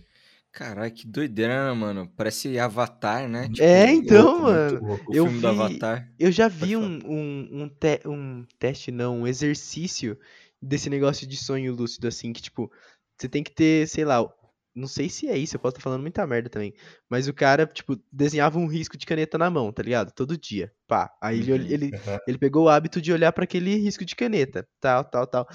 Caralho, que doideira, né, mano? Parece Avatar, né? Tipo, é, então, louco, mano. o eu filme vi, do Avatar. Eu já vi um, um, um, te, um teste, não, um exercício desse negócio de sonho lúcido, assim, que, tipo, você tem que ter, sei lá, não sei se é isso, eu posso estar falando muita merda também. Mas o cara, tipo, desenhava um risco de caneta na mão, tá ligado? Todo dia. Pá. Aí ele, uhum. ele, ele pegou o hábito de olhar para aquele risco de caneta. Tal, tal, tal.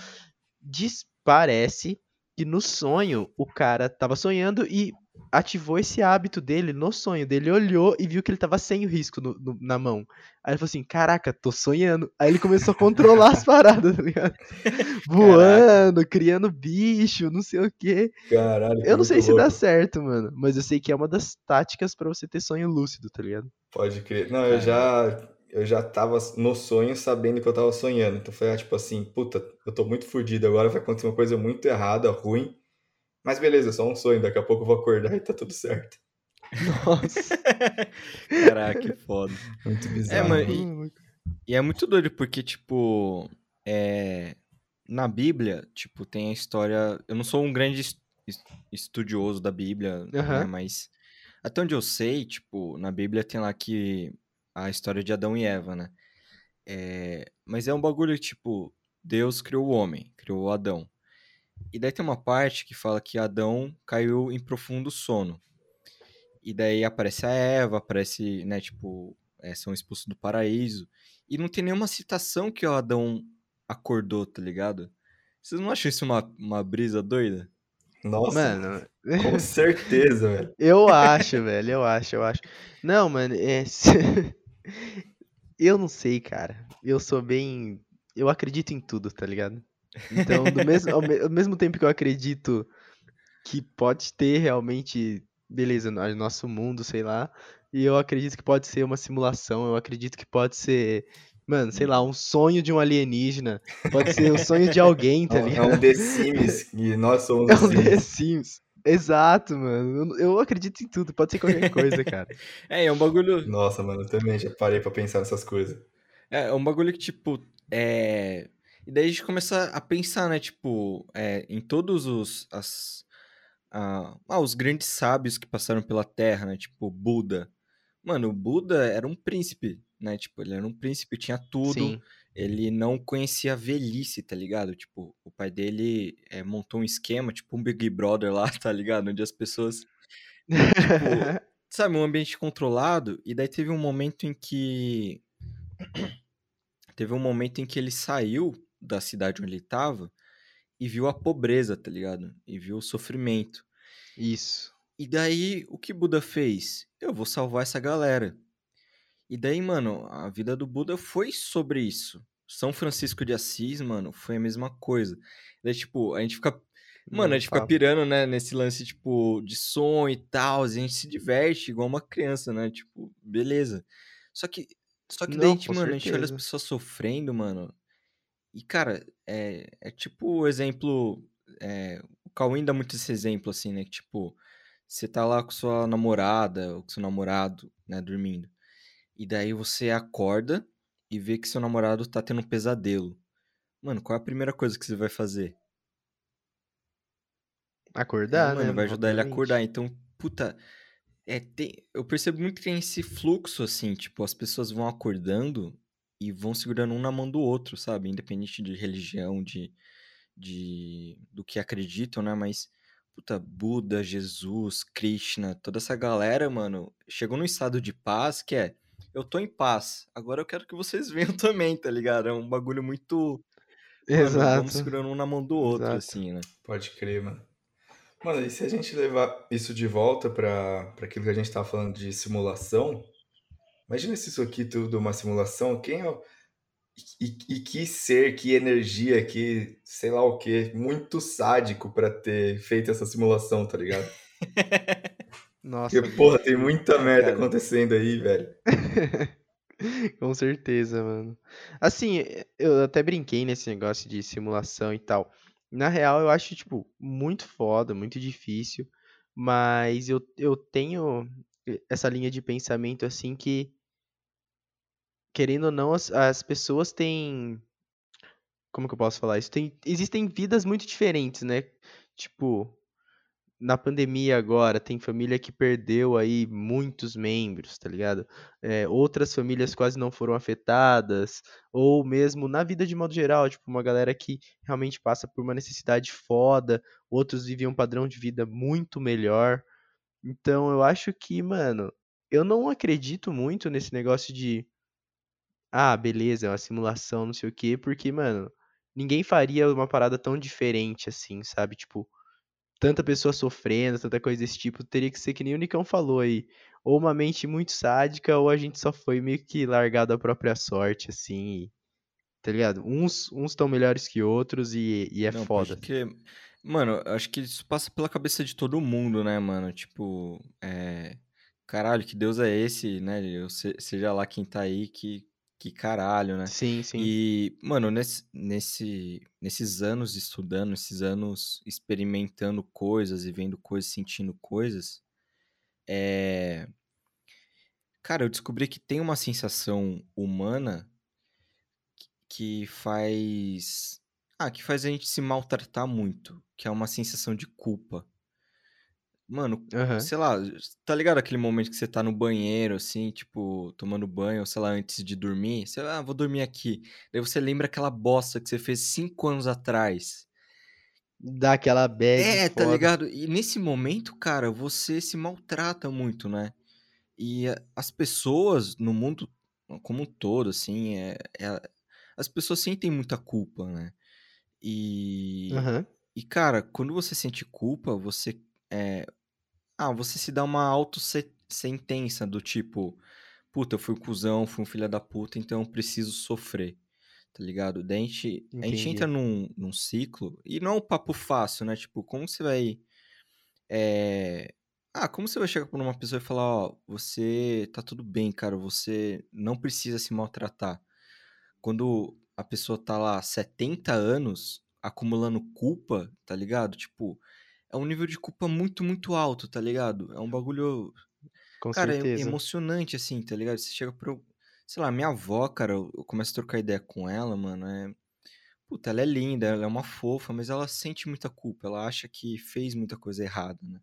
Diz, parece que no sonho o cara tava sonhando e ativou esse hábito dele no sonho dele. olhou e viu que ele tava sem o risco no, no, na mão. Aí ele falou assim: Caraca, tô sonhando. Aí ele começou a controlar as paradas, tá ligado? Voando, criando bicho, não sei o quê. Caralho. Eu não sei se dá certo, mano. Mas eu sei que é uma das táticas para você ter sonho lúcido, tá ligado? Pode crer. Não, eu já eu já tava no sonho sabendo que eu tava sonhando. Então foi ah, tipo assim, puta, eu tô muito fudido agora, vai acontecer uma coisa muito errada, ruim. Mas beleza, é só um sonho, daqui a pouco eu vou acordar e tá tudo certo. Nossa. Caraca, que foda. Muito é, bizarro. É, e, e, é muito doido porque, tipo, é, na Bíblia, tipo, tem a história. Eu não sou um grande estudioso da Bíblia, uhum. né, mas até onde eu sei, tipo, na Bíblia tem lá que a história de Adão e Eva, né? É, mas é um bagulho tipo, Deus criou o homem, criou o Adão. E daí tem uma parte que fala que Adão caiu em profundo sono. E daí aparece a Eva, aparece, né, tipo, é, são expulsos do paraíso. E não tem nenhuma citação que o Adão acordou, tá ligado? Vocês não acham isso uma, uma brisa doida? Nossa. Mano, Com certeza, velho. Eu acho, velho, eu acho, eu acho. Não, mano, é. eu não sei, cara. Eu sou bem. Eu acredito em tudo, tá ligado? Então, do mesmo, ao, ao mesmo tempo que eu acredito que pode ter realmente, beleza, no nosso mundo, sei lá, e eu acredito que pode ser uma simulação, eu acredito que pode ser Mano, sei lá, um sonho de um alienígena. Pode ser o sonho de alguém, tá ligado? É um The Sims e nós somos É um The Sims. Exato, mano. Eu acredito em tudo, pode ser qualquer coisa, cara. é, é um bagulho. Nossa, mano, eu também já parei pra pensar nessas coisas. É, é um bagulho que, tipo, é. E daí a gente começa a pensar, né, tipo, é, em todos os. As, ah, os grandes sábios que passaram pela Terra, né? Tipo, Buda. Mano, o Buda era um príncipe, né? Tipo, ele era um príncipe, tinha tudo. Sim. Ele não conhecia a velhice, tá ligado? Tipo, o pai dele é, montou um esquema, tipo um Big Brother lá, tá ligado? Onde as pessoas. Tipo, sabe, um ambiente controlado. E daí teve um momento em que. teve um momento em que ele saiu da cidade onde ele tava e viu a pobreza, tá ligado? E viu o sofrimento. Isso. E daí, o que Buda fez? Eu vou salvar essa galera. E daí, mano, a vida do Buda foi sobre isso. São Francisco de Assis, mano, foi a mesma coisa. Daí, tipo, a gente fica. Mano, a gente fica pirando, né, nesse lance, tipo, de som e tal. A gente se diverte igual uma criança, né? Tipo, beleza. Só que. Só que daí, tipo, mano, a gente olha as pessoas sofrendo, mano. E, cara, é, é tipo o exemplo. É, o Cauim dá muito esse exemplo, assim, né? Que, tipo, você tá lá com sua namorada ou com seu namorado, né, dormindo. E daí você acorda e vê que seu namorado tá tendo um pesadelo. Mano, qual é a primeira coisa que você vai fazer? Acordar, é, mano, né? vai ajudar Obviamente. ele a acordar. Então, puta, é, tem, eu percebo muito que tem esse fluxo, assim, tipo, as pessoas vão acordando e vão segurando um na mão do outro, sabe? Independente de religião, de, de do que acreditam, né? Mas puta, Buda, Jesus, Krishna, toda essa galera, mano, chegou num estado de paz que é, eu tô em paz, agora eu quero que vocês venham também, tá ligado? É um bagulho muito. Exato. Mano, vamos segurando um na mão do outro, Exato. assim, né? Pode crer, mano. Mano, e se a gente levar isso de volta para aquilo que a gente tava falando de simulação, imagina se isso aqui tudo uma simulação, quem é e, e, que ser, que energia, que sei lá o que, muito sádico para ter feito essa simulação, tá ligado? Nossa. Porque, porra, tem muita merda cara. acontecendo aí, velho. Com certeza, mano. Assim, eu até brinquei nesse negócio de simulação e tal. Na real, eu acho, tipo, muito foda, muito difícil. Mas eu, eu tenho essa linha de pensamento, assim, que querendo ou não, as, as pessoas têm. Como que eu posso falar isso? Tem, existem vidas muito diferentes, né? Tipo, na pandemia agora, tem família que perdeu aí muitos membros, tá ligado? É, outras famílias quase não foram afetadas, ou mesmo na vida de modo geral, tipo, uma galera que realmente passa por uma necessidade foda, outros vivem um padrão de vida muito melhor. Então, eu acho que, mano, eu não acredito muito nesse negócio de ah, beleza, é uma simulação, não sei o quê, porque, mano, ninguém faria uma parada tão diferente assim, sabe? Tipo, tanta pessoa sofrendo, tanta coisa desse tipo, teria que ser que nem o Nicão falou aí. Ou uma mente muito sádica, ou a gente só foi meio que largado à própria sorte, assim. E, tá ligado? Uns estão melhores que outros e, e é não, foda. Que... Mano, acho que isso passa pela cabeça de todo mundo, né, mano? Tipo, é. Caralho, que Deus é esse, né? Eu, seja lá quem tá aí, que que caralho, né? Sim, sim. E, mano, nesse, nesse, nesses anos estudando, esses anos experimentando coisas e vendo coisas, sentindo coisas, é... Cara, eu descobri que tem uma sensação humana que faz. Ah, que faz a gente se maltratar muito, que é uma sensação de culpa. Mano, sei lá, tá ligado aquele momento que você tá no banheiro, assim, tipo, tomando banho, ou sei lá, antes de dormir? Você, ah, vou dormir aqui. Daí você lembra aquela bosta que você fez cinco anos atrás. Dá aquela bad. É, tá ligado? E nesse momento, cara, você se maltrata muito, né? E as pessoas no mundo como um todo, assim, é, é as pessoas sentem muita culpa, né? E. E, cara, quando você sente culpa, você É, ah, você se dá uma auto-sentença do tipo, puta, eu fui um cuzão, fui um filho da puta, então eu preciso sofrer, tá ligado? Daí a gente, a gente entra num, num ciclo, e não é um papo fácil, né? Tipo, como você vai. É... Ah, como você vai chegar pra uma pessoa e falar, ó, você tá tudo bem, cara, você não precisa se maltratar. Quando a pessoa tá lá 70 anos acumulando culpa, tá ligado? Tipo, é um nível de culpa muito, muito alto, tá ligado? É um bagulho. Com cara, é certeza. emocionante, assim, tá ligado? Você chega pro. Sei lá, minha avó, cara, eu começo a trocar ideia com ela, mano. É. Puta, ela é linda, ela é uma fofa, mas ela sente muita culpa. Ela acha que fez muita coisa errada, né?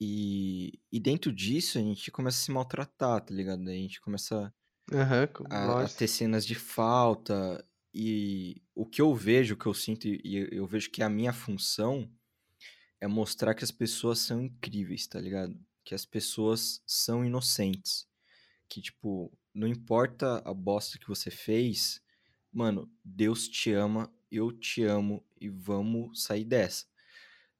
E, e dentro disso a gente começa a se maltratar, tá ligado? A gente começa uhum, a, a, ter cenas de falta. E o que eu vejo, o que eu sinto, e eu vejo que é a minha função é mostrar que as pessoas são incríveis, tá ligado? Que as pessoas são inocentes. Que, tipo, não importa a bosta que você fez, mano, Deus te ama, eu te amo e vamos sair dessa.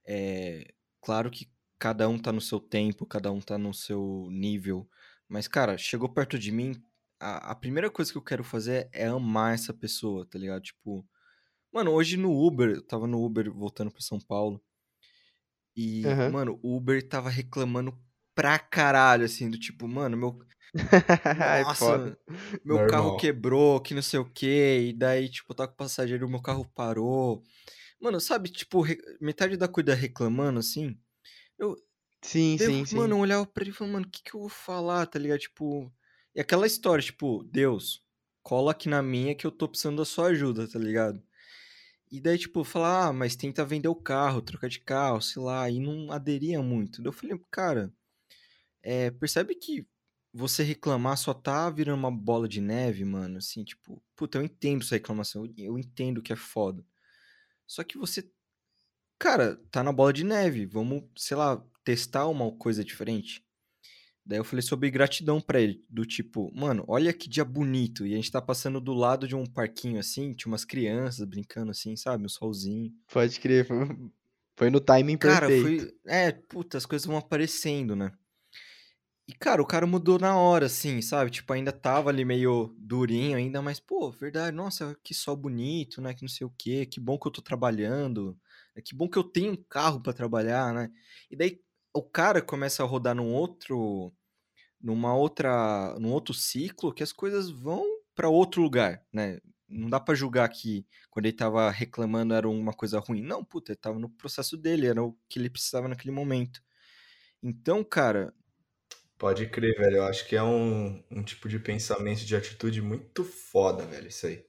É claro que cada um tá no seu tempo, cada um tá no seu nível, mas, cara, chegou perto de mim, a, a primeira coisa que eu quero fazer é amar essa pessoa, tá ligado? Tipo, mano, hoje no Uber, eu tava no Uber voltando pra São Paulo, e, uhum. mano, o Uber tava reclamando pra caralho, assim, do tipo, mano, meu. Nossa, meu Normal. carro quebrou, que não sei o quê. E daí, tipo, tá com o passageiro, meu carro parou. Mano, sabe, tipo, metade da cuida reclamando, assim. Eu. Sim, sim, sim. Mano, eu olhava pra ele e falava, mano, o que que eu vou falar, tá ligado? Tipo. E aquela história, tipo, Deus, cola aqui na minha que eu tô precisando da sua ajuda, tá ligado? E daí, tipo, falar, ah, mas tenta vender o carro, trocar de carro, sei lá, e não aderia muito. Daí eu falei, cara, é, percebe que você reclamar só tá virando uma bola de neve, mano, assim, tipo, puta, eu entendo essa reclamação, eu entendo que é foda. Só que você, cara, tá na bola de neve, vamos, sei lá, testar uma coisa diferente. Daí eu falei sobre gratidão para ele, do tipo, mano, olha que dia bonito. E a gente tá passando do lado de um parquinho assim, tinha umas crianças brincando assim, sabe? Um solzinho. Pode crer, foi no timing cara, perfeito. Foi... É, puta, as coisas vão aparecendo, né? E, cara, o cara mudou na hora, assim, sabe? Tipo, ainda tava ali meio durinho ainda, mas, pô, verdade, nossa, que sol bonito, né? Que não sei o quê, que bom que eu tô trabalhando, é que bom que eu tenho um carro para trabalhar, né? E daí o cara começa a rodar num outro numa outra, num outro ciclo que as coisas vão para outro lugar, né? Não dá para julgar que quando ele tava reclamando era uma coisa ruim. Não, puta, ele tava no processo dele, era o que ele precisava naquele momento. Então, cara. Pode crer, velho. Eu acho que é um, um tipo de pensamento, de atitude muito foda, velho, isso aí.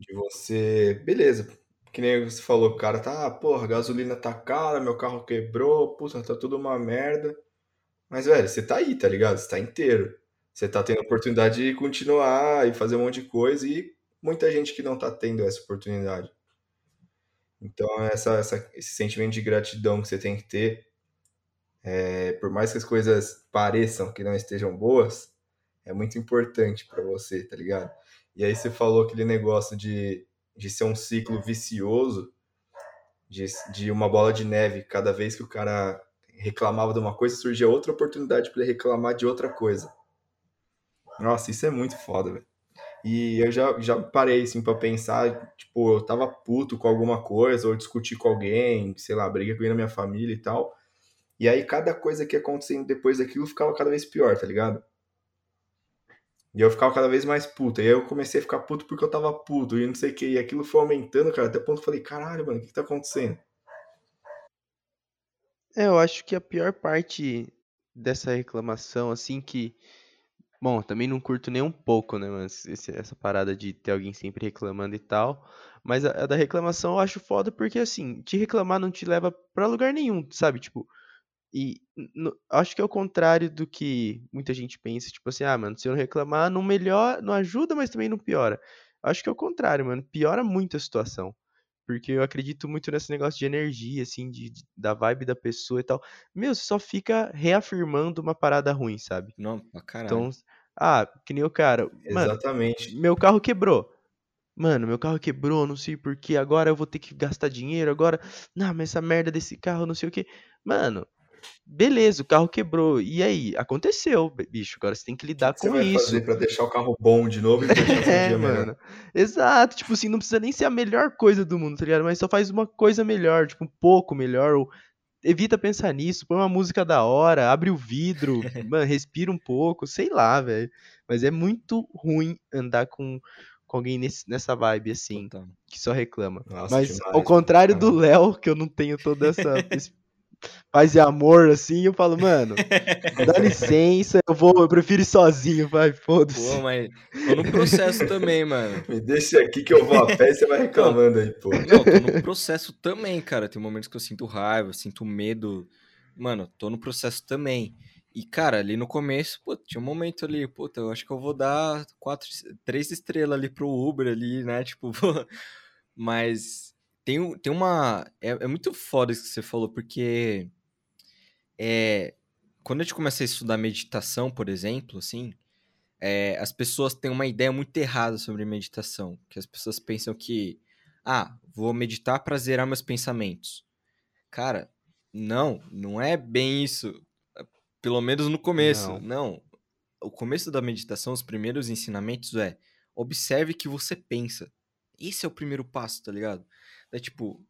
De você. Beleza. Que nem você falou, cara tá, ah, porra, gasolina tá cara, meu carro quebrou, puta, tá tudo uma merda. Mas, velho, você tá aí, tá ligado? Você tá inteiro. Você tá tendo a oportunidade de continuar e fazer um monte de coisa e muita gente que não tá tendo essa oportunidade. Então, essa, essa, esse sentimento de gratidão que você tem que ter, é, por mais que as coisas pareçam que não estejam boas, é muito importante para você, tá ligado? E aí você falou aquele negócio de, de ser um ciclo vicioso, de, de uma bola de neve, cada vez que o cara reclamava de uma coisa, surgia outra oportunidade para ele reclamar de outra coisa. Nossa, isso é muito foda, velho. E eu já, já parei, assim, pra pensar, tipo, eu tava puto com alguma coisa, ou discutir com alguém, sei lá, briga com alguém na minha família e tal. E aí cada coisa que ia acontecendo depois daquilo ficava cada vez pior, tá ligado? E eu ficava cada vez mais puto. E aí eu comecei a ficar puto porque eu tava puto e não sei o que. E aquilo foi aumentando, cara, até o ponto que eu falei, caralho, mano, o que, que tá acontecendo? É, eu acho que a pior parte dessa reclamação, assim, que. Bom, também não curto nem um pouco, né, mas esse, essa parada de ter alguém sempre reclamando e tal. Mas a, a, da reclamação eu acho foda porque, assim, te reclamar não te leva pra lugar nenhum, sabe? Tipo. E no, acho que é o contrário do que muita gente pensa. Tipo assim, ah, mano, se eu não reclamar, não melhora, não ajuda, mas também não piora. Acho que é o contrário, mano. Piora muito a situação. Porque eu acredito muito nesse negócio de energia, assim, de, de, da vibe da pessoa e tal. Meu, você só fica reafirmando uma parada ruim, sabe? Não, pra caralho. Então, ah, que nem o cara. Exatamente. Mano, meu carro quebrou. mano, meu carro quebrou, não sei porquê, agora eu vou ter que gastar dinheiro, agora, não, mas essa merda desse carro, não sei o que. Mano, beleza, o carro quebrou. E aí? Aconteceu, bicho. Agora você tem que lidar que com você vai isso. fazer pra deixar o carro bom de novo e É, melhor? mano. Exato. Tipo assim, não precisa nem ser a melhor coisa do mundo, tá ligado? Mas só faz uma coisa melhor, tipo, um pouco melhor. Ou evita pensar nisso, põe uma música da hora, abre o vidro, mano, respira um pouco, sei lá, velho. Mas é muito ruim andar com, com alguém nesse- nessa vibe, assim, que só reclama. Nossa, Mas demais, ao contrário do mano. Léo, que eu não tenho toda essa paz e amor, assim, eu falo, mano, dá licença, eu vou, eu prefiro ir sozinho, vai, foda-se. Pô, mas tô no processo também, mano. Me deixa aqui que eu vou a pé e você vai reclamando aí, pô. Não, tô no processo também, cara. Tem momentos que eu sinto raiva, sinto medo. Mano, tô no processo também. E, cara, ali no começo, pô, tinha um momento ali, puta, eu acho que eu vou dar quatro, três estrelas ali pro Uber ali, né? Tipo, pô, mas tem, tem uma. É, é muito foda isso que você falou, porque é, quando a gente começa a estudar meditação, por exemplo, assim, é, as pessoas têm uma ideia muito errada sobre meditação. Que as pessoas pensam que, ah, vou meditar para zerar meus pensamentos. Cara, não, não é bem isso. Pelo menos no começo. Não. Não. O começo da meditação, os primeiros ensinamentos é observe que você pensa. Esse é o primeiro passo, tá ligado? É tipo,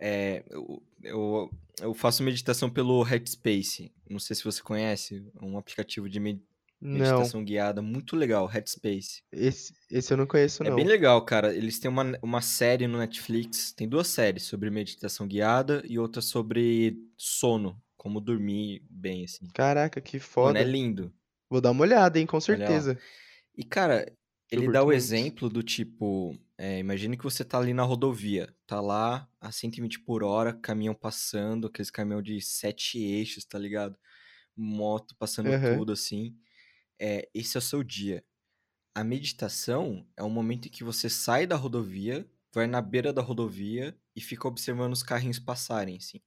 é, eu, eu, eu faço meditação pelo Headspace. Não sei se você conhece, é um aplicativo de med- Não, meditação guiada muito legal, Headspace. esse, esse eu não conheço, É não. bem legal, cara. Eles têm uma, uma série no Netflix, tem duas séries sobre meditação guiada e outra sobre sono, como dormir bem, assim. Caraca, que Mano, foda. é lindo. Vou dar uma olhada, hein, com certeza. E, cara, ele dá o exemplo do tipo, é, imagine que você tá ali na rodovia, tá lá a 120 por hora, caminhão passando, aqueles caminhão de sete eixos, tá ligado? Moto passando Aham. tudo assim. É, esse é o seu dia. A meditação é um momento em que você sai da rodovia, vai na beira da rodovia e fica observando os carrinhos passarem, assim.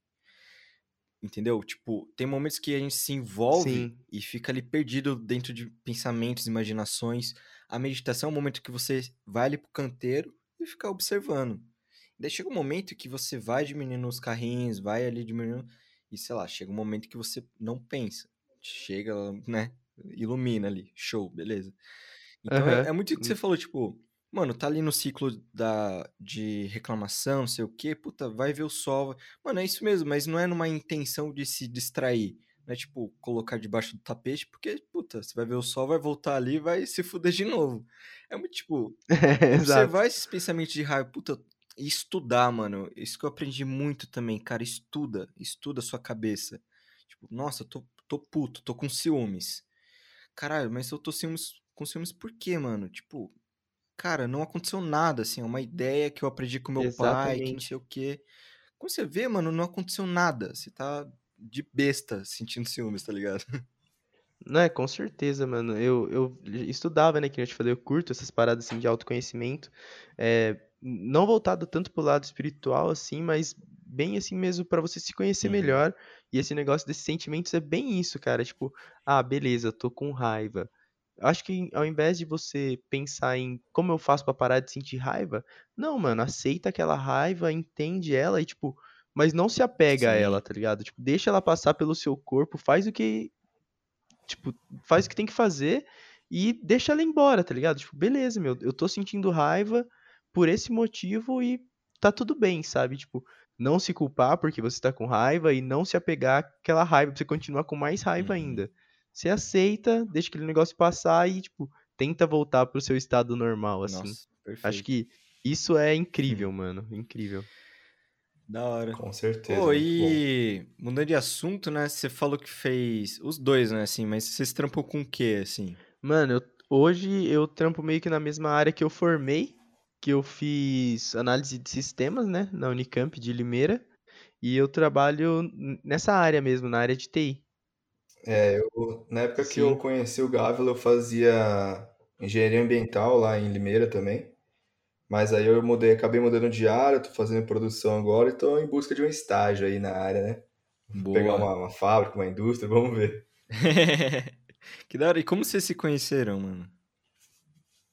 Entendeu? Tipo, tem momentos que a gente se envolve Sim. e fica ali perdido dentro de pensamentos, imaginações. A meditação é um momento que você vai ali pro canteiro e fica observando. Daí chega um momento que você vai diminuindo os carrinhos, vai ali diminuindo, e sei lá, chega um momento que você não pensa. Chega, né? Ilumina ali. Show, beleza. Então é, Aham. é muito o que você falou, tipo, mano, tá ali no ciclo da, de reclamação, não sei o quê, puta, vai ver o sol. Mano, é isso mesmo, mas não é numa intenção de se distrair. Não é tipo colocar debaixo do tapete, porque, puta, você vai ver o sol, vai voltar ali e vai se fuder de novo. É muito tipo, Exato. observar esses pensamentos de raiva, puta, estudar, mano. Isso que eu aprendi muito também, cara. Estuda, estuda a sua cabeça. Tipo, nossa, tô, tô puto, tô com ciúmes. Caralho, mas eu tô ciúmes, com ciúmes por quê, mano? Tipo, cara, não aconteceu nada, assim. É uma ideia que eu aprendi com meu pai, que não Exatamente. sei o quê. Quando você vê, mano, não aconteceu nada. Você tá de besta sentindo ciúmes, tá ligado? Não é, com certeza, mano. Eu, eu estudava, né, que eu te falei, eu curto essas paradas assim de autoconhecimento. É, não voltado tanto pro lado espiritual assim, mas bem assim mesmo pra você se conhecer Uhum. melhor. E esse negócio desses sentimentos é bem isso, cara. Tipo, ah, beleza, tô com raiva. Acho que ao invés de você pensar em como eu faço pra parar de sentir raiva, não, mano, aceita aquela raiva, entende ela e tipo, mas não se apega a ela, Sim. tá ligado? Tipo, deixa ela passar pelo seu corpo, faz o que tipo, faz o que tem que fazer e deixa ela embora, tá ligado? Tipo, beleza, meu, eu tô sentindo raiva por esse motivo e tá tudo bem, sabe? Tipo, não se culpar porque você tá com raiva e não se apegar àquela raiva pra você continuar com mais raiva Uhum. ainda. Você aceita, deixa aquele negócio passar e, tipo, tenta voltar pro seu estado normal, assim. Nossa, Acho que isso é incrível, mano. Incrível. Da hora. Com certeza. Pô, muito bom. e mudando de assunto, né? Você falou que fez os dois, né? Assim, mas vocês trampam com o quê, assim? Mano, eu- hoje eu trampo meio que na mesma área que eu formei, que eu fiz análise de sistemas, né, na Unicamp de Limeira, e eu trabalho nessa área mesmo, na área de TI. É, eu, na época que eu Sim. conheci o Gávila, eu fazia engenharia ambiental lá em Limeira também. Mas aí eu mudei, acabei mudando de área, tô fazendo produção agora e tô em busca de um estágio aí na área, né? Vou Pegar Boa. uma, uma fábrica, uma indústria, vamos ver. Que da hora. E como vocês se conheceram, mano?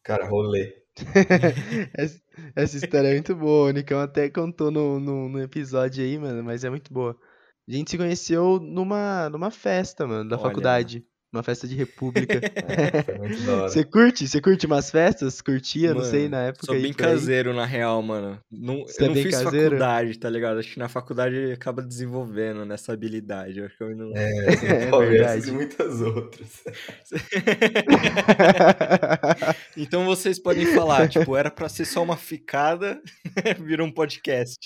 Cara, rolê. essa, essa história é muito boa. O Nicão até contou no, no, no, episódio aí, mano, mas é muito boa. A gente se conheceu numa, numa festa, mano, da Olha, faculdade. Uma festa de república. É, foi muito da hora. Você curte? Você curte umas festas? Curtia? Mano, não sei, na época. Sou bem caseiro, na real, mano. Não, eu é não fiz caseiro? faculdade, tá ligado? Acho que na faculdade acaba desenvolvendo nessa habilidade. Eu acho que eu não... É, é talvez e muitas outras. então vocês podem falar, tipo, era pra ser só uma ficada, virou um podcast.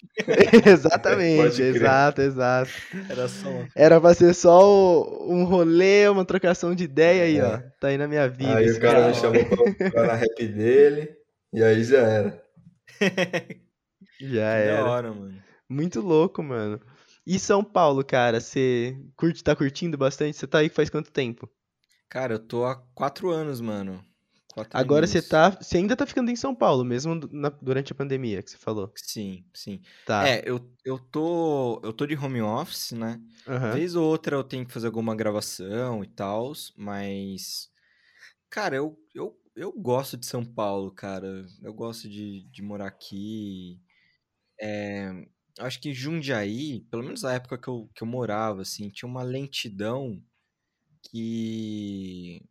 Exatamente, exato, exato. Era só uma... Era pra ser só um rolê, uma trocação trocação de ideia aí, é. ó. Tá aí na minha vida. Aí o cara, me chamou pra, pra na rap dele, e aí já era. já que era. Da hora, mano. Muito louco, mano. E São Paulo, cara, você curte, tá curtindo bastante? Você tá aí faz quanto tempo? Cara, eu tô há quatro anos, mano. Quatro Agora você tá. Você ainda tá ficando em São Paulo, mesmo na, durante a pandemia que você falou. Sim, sim. Tá. É, eu, eu tô. Eu tô de home office, né? Uhum. Vez ou outra eu tenho que fazer alguma gravação e tal, mas. Cara, eu, eu, eu gosto de São Paulo, cara. Eu gosto de, de morar aqui. É, acho que Jundiaí, pelo menos na época que eu, que eu morava, assim, tinha uma lentidão que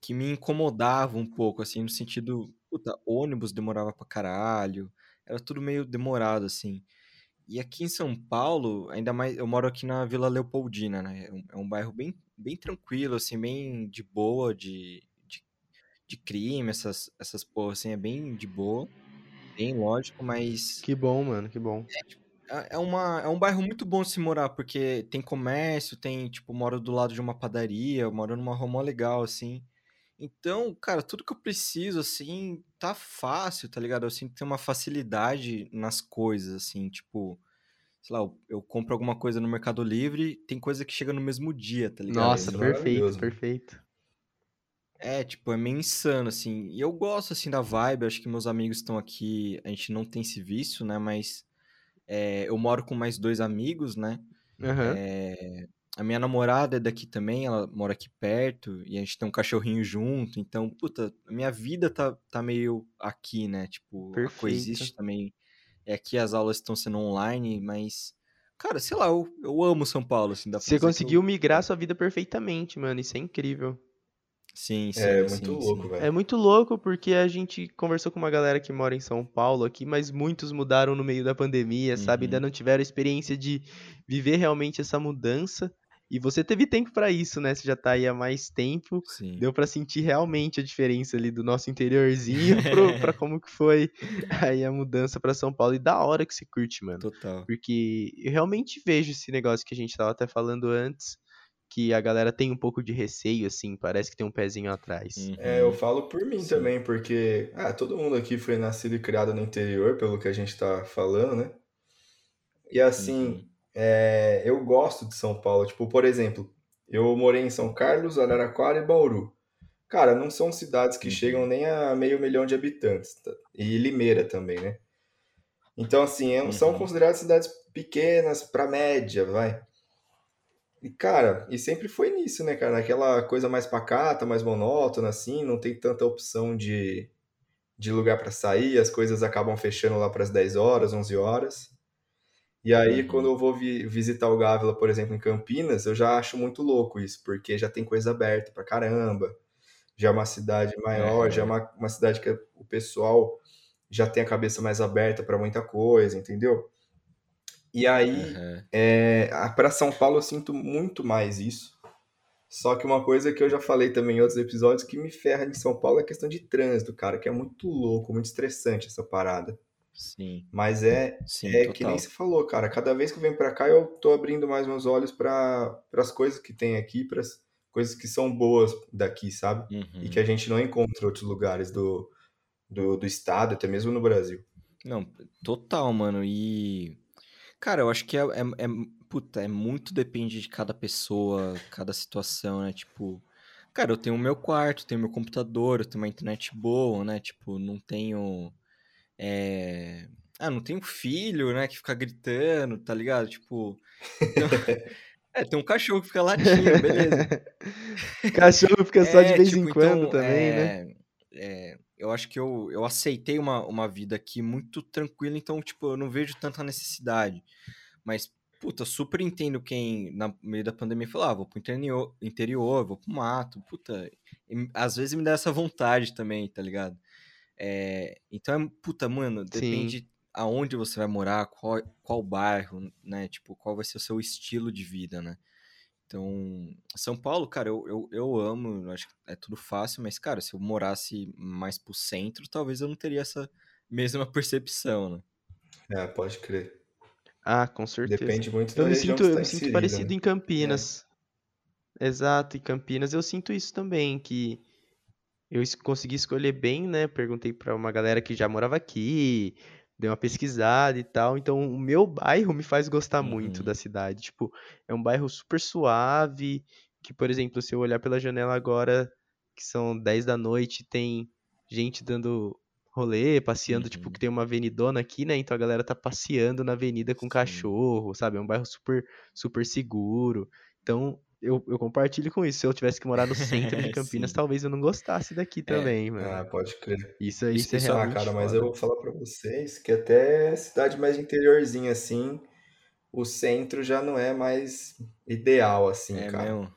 que me incomodava um pouco, assim, no sentido, puta, ônibus demorava pra caralho, era tudo meio demorado, assim. E aqui em São Paulo, ainda mais, eu moro aqui na Vila Leopoldina, né? É um, é um bairro bem, bem tranquilo, assim, bem de boa, de, de, de crime, essas, essas porra, assim, é bem de boa, bem lógico, mas... Que bom, mano, que bom. É, tipo, é, é uma, é um bairro muito bom de se morar, porque tem comércio, tem, tipo, moro do lado de uma padaria, moro numa rua legal, assim. Então, cara, tudo que eu preciso, assim, tá fácil, tá ligado? Eu sinto que tem uma facilidade nas coisas, assim, tipo, sei lá, eu, eu compro alguma coisa no Mercado Livre, tem coisa que chega no mesmo dia, tá ligado? Nossa, é perfeito, perfeito. É, tipo, é meio insano, assim. E eu gosto, assim, da vibe, acho que meus amigos estão aqui, a gente não tem esse vício, né? Mas é, eu moro com mais dois amigos, né? Uhum. É, a minha namorada é daqui também, ela mora aqui perto, e a gente tem um cachorrinho junto, então, puta, a minha vida tá, tá meio aqui, né? Tipo, Perfeito. a coexiste também. É aqui as aulas estão sendo online, mas. Cara, sei lá, eu, eu amo São Paulo, assim, Você conseguiu eu... migrar sua vida perfeitamente, mano, isso é incrível. Sim, sim. É sim, muito louco, velho. É muito louco porque a gente conversou com uma galera que mora em São Paulo aqui, mas muitos mudaram no meio da pandemia, uhum. sabe? Ainda uhum. não tiveram experiência de viver realmente essa mudança. E você teve tempo para isso, né? Você já tá aí há mais tempo. Sim. Deu para sentir realmente a diferença ali do nosso interiorzinho pro, pra como que foi aí a mudança para São Paulo. E da hora que se curte, mano. Total. Porque eu realmente vejo esse negócio que a gente tava até falando antes, que a galera tem um pouco de receio, assim, parece que tem um pezinho atrás. Uhum. É, eu falo por mim Sim. também, porque ah, todo mundo aqui foi nascido e criado no interior, pelo que a gente tá falando, né? E assim, uhum. É, eu gosto de São Paulo. Tipo, por exemplo, eu morei em São Carlos, Araraquara e Bauru. Cara, não são cidades que uhum. chegam nem a meio milhão de habitantes. Tá? E Limeira também, né? Então, assim, é, são uhum. consideradas cidades pequenas para média, vai. E, cara, e sempre foi nisso, né, cara? Naquela coisa mais pacata, mais monótona, assim, não tem tanta opção de, de lugar para sair, as coisas acabam fechando lá para as 10 horas, 11 horas. E aí, uhum. quando eu vou vi visitar o Gávila, por exemplo, em Campinas, eu já acho muito louco isso, porque já tem coisa aberta pra caramba, já é uma cidade maior, é. já é uma, uma cidade que o pessoal já tem a cabeça mais aberta para muita coisa, entendeu? E aí, uhum. é, para São Paulo eu sinto muito mais isso. Só que uma coisa que eu já falei também em outros episódios que me ferra em São Paulo é a questão de trânsito, cara, que é muito louco, muito estressante essa parada. Sim. Mas é, Sim, é que nem você falou, cara. Cada vez que eu venho para cá, eu tô abrindo mais meus olhos para as coisas que tem aqui, para as coisas que são boas daqui, sabe? Uhum. E que a gente não encontra em outros lugares do, do, do estado, até mesmo no Brasil. Não, total, mano. E Cara, eu acho que é, é, é, puta, é muito depende de cada pessoa, cada situação, né? Tipo, cara, eu tenho o meu quarto, tenho meu computador, eu tenho uma internet boa, né? Tipo, não tenho. É... Ah, não tenho filho, né? Que fica gritando, tá ligado? Tipo. Então... É, tem um cachorro que fica latindo, beleza. cachorro fica só de é, vez tipo, em quando então, também, né? é, né? É, eu acho que eu, eu aceitei uma, uma vida aqui muito tranquila, então, tipo, eu não vejo tanta necessidade. Mas, puta, super entendo quem, na meio da pandemia, falou, ah, vou pro interior, interior vou pro mato, puta. E, às vezes me dá essa vontade também, tá ligado? É, então, é, puta, mano, depende Sim. aonde você vai morar, qual, qual bairro, né? Tipo, qual vai ser o seu estilo de vida, né? Então, São Paulo, cara, eu, eu, eu amo, acho que é tudo fácil, mas, cara, se eu morasse mais pro centro, talvez eu não teria essa mesma percepção, né? É, pode crer. Ah, com certeza. Depende muito da eu me sinto, Eu tá me sinto parecido né? em Campinas. É. Exato, em Campinas eu sinto isso também, que eu consegui escolher bem, né? Perguntei para uma galera que já morava aqui, dei uma pesquisada e tal. Então, o meu bairro me faz gostar muito Uhum. da cidade. Tipo, é um bairro super suave, que, por exemplo, se eu olhar pela janela agora, que são 10 da noite, tem gente dando rolê, passeando, tipo, Uhum. que tem uma avenidona aqui, né? Então a galera tá passeando na avenida com Sim. cachorro, sabe? É um bairro super, super seguro. Então, eu, eu compartilho com isso. Se eu tivesse que morar no centro de Campinas, Sim. talvez eu não gostasse daqui É. também, mano. Ah, pode crer. Isso aí Isso, é isso é Ah, realmente cara, mas foda. eu vou falar pra vocês que até cidade mais interiorzinha, assim, o centro já não é mais ideal, assim, é cara. mesmo.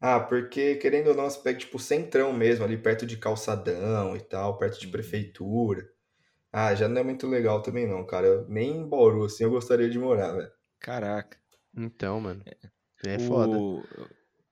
Ah, porque, querendo ou não, você pega, tipo, centrão mesmo, ali perto de calçadão e tal, perto de Uhum. prefeitura. Ah, já não é muito legal também não, cara. Eu- nem em Bauru, assim, eu gostaria de morar, velho. Caraca. Então, mano, é foda. O...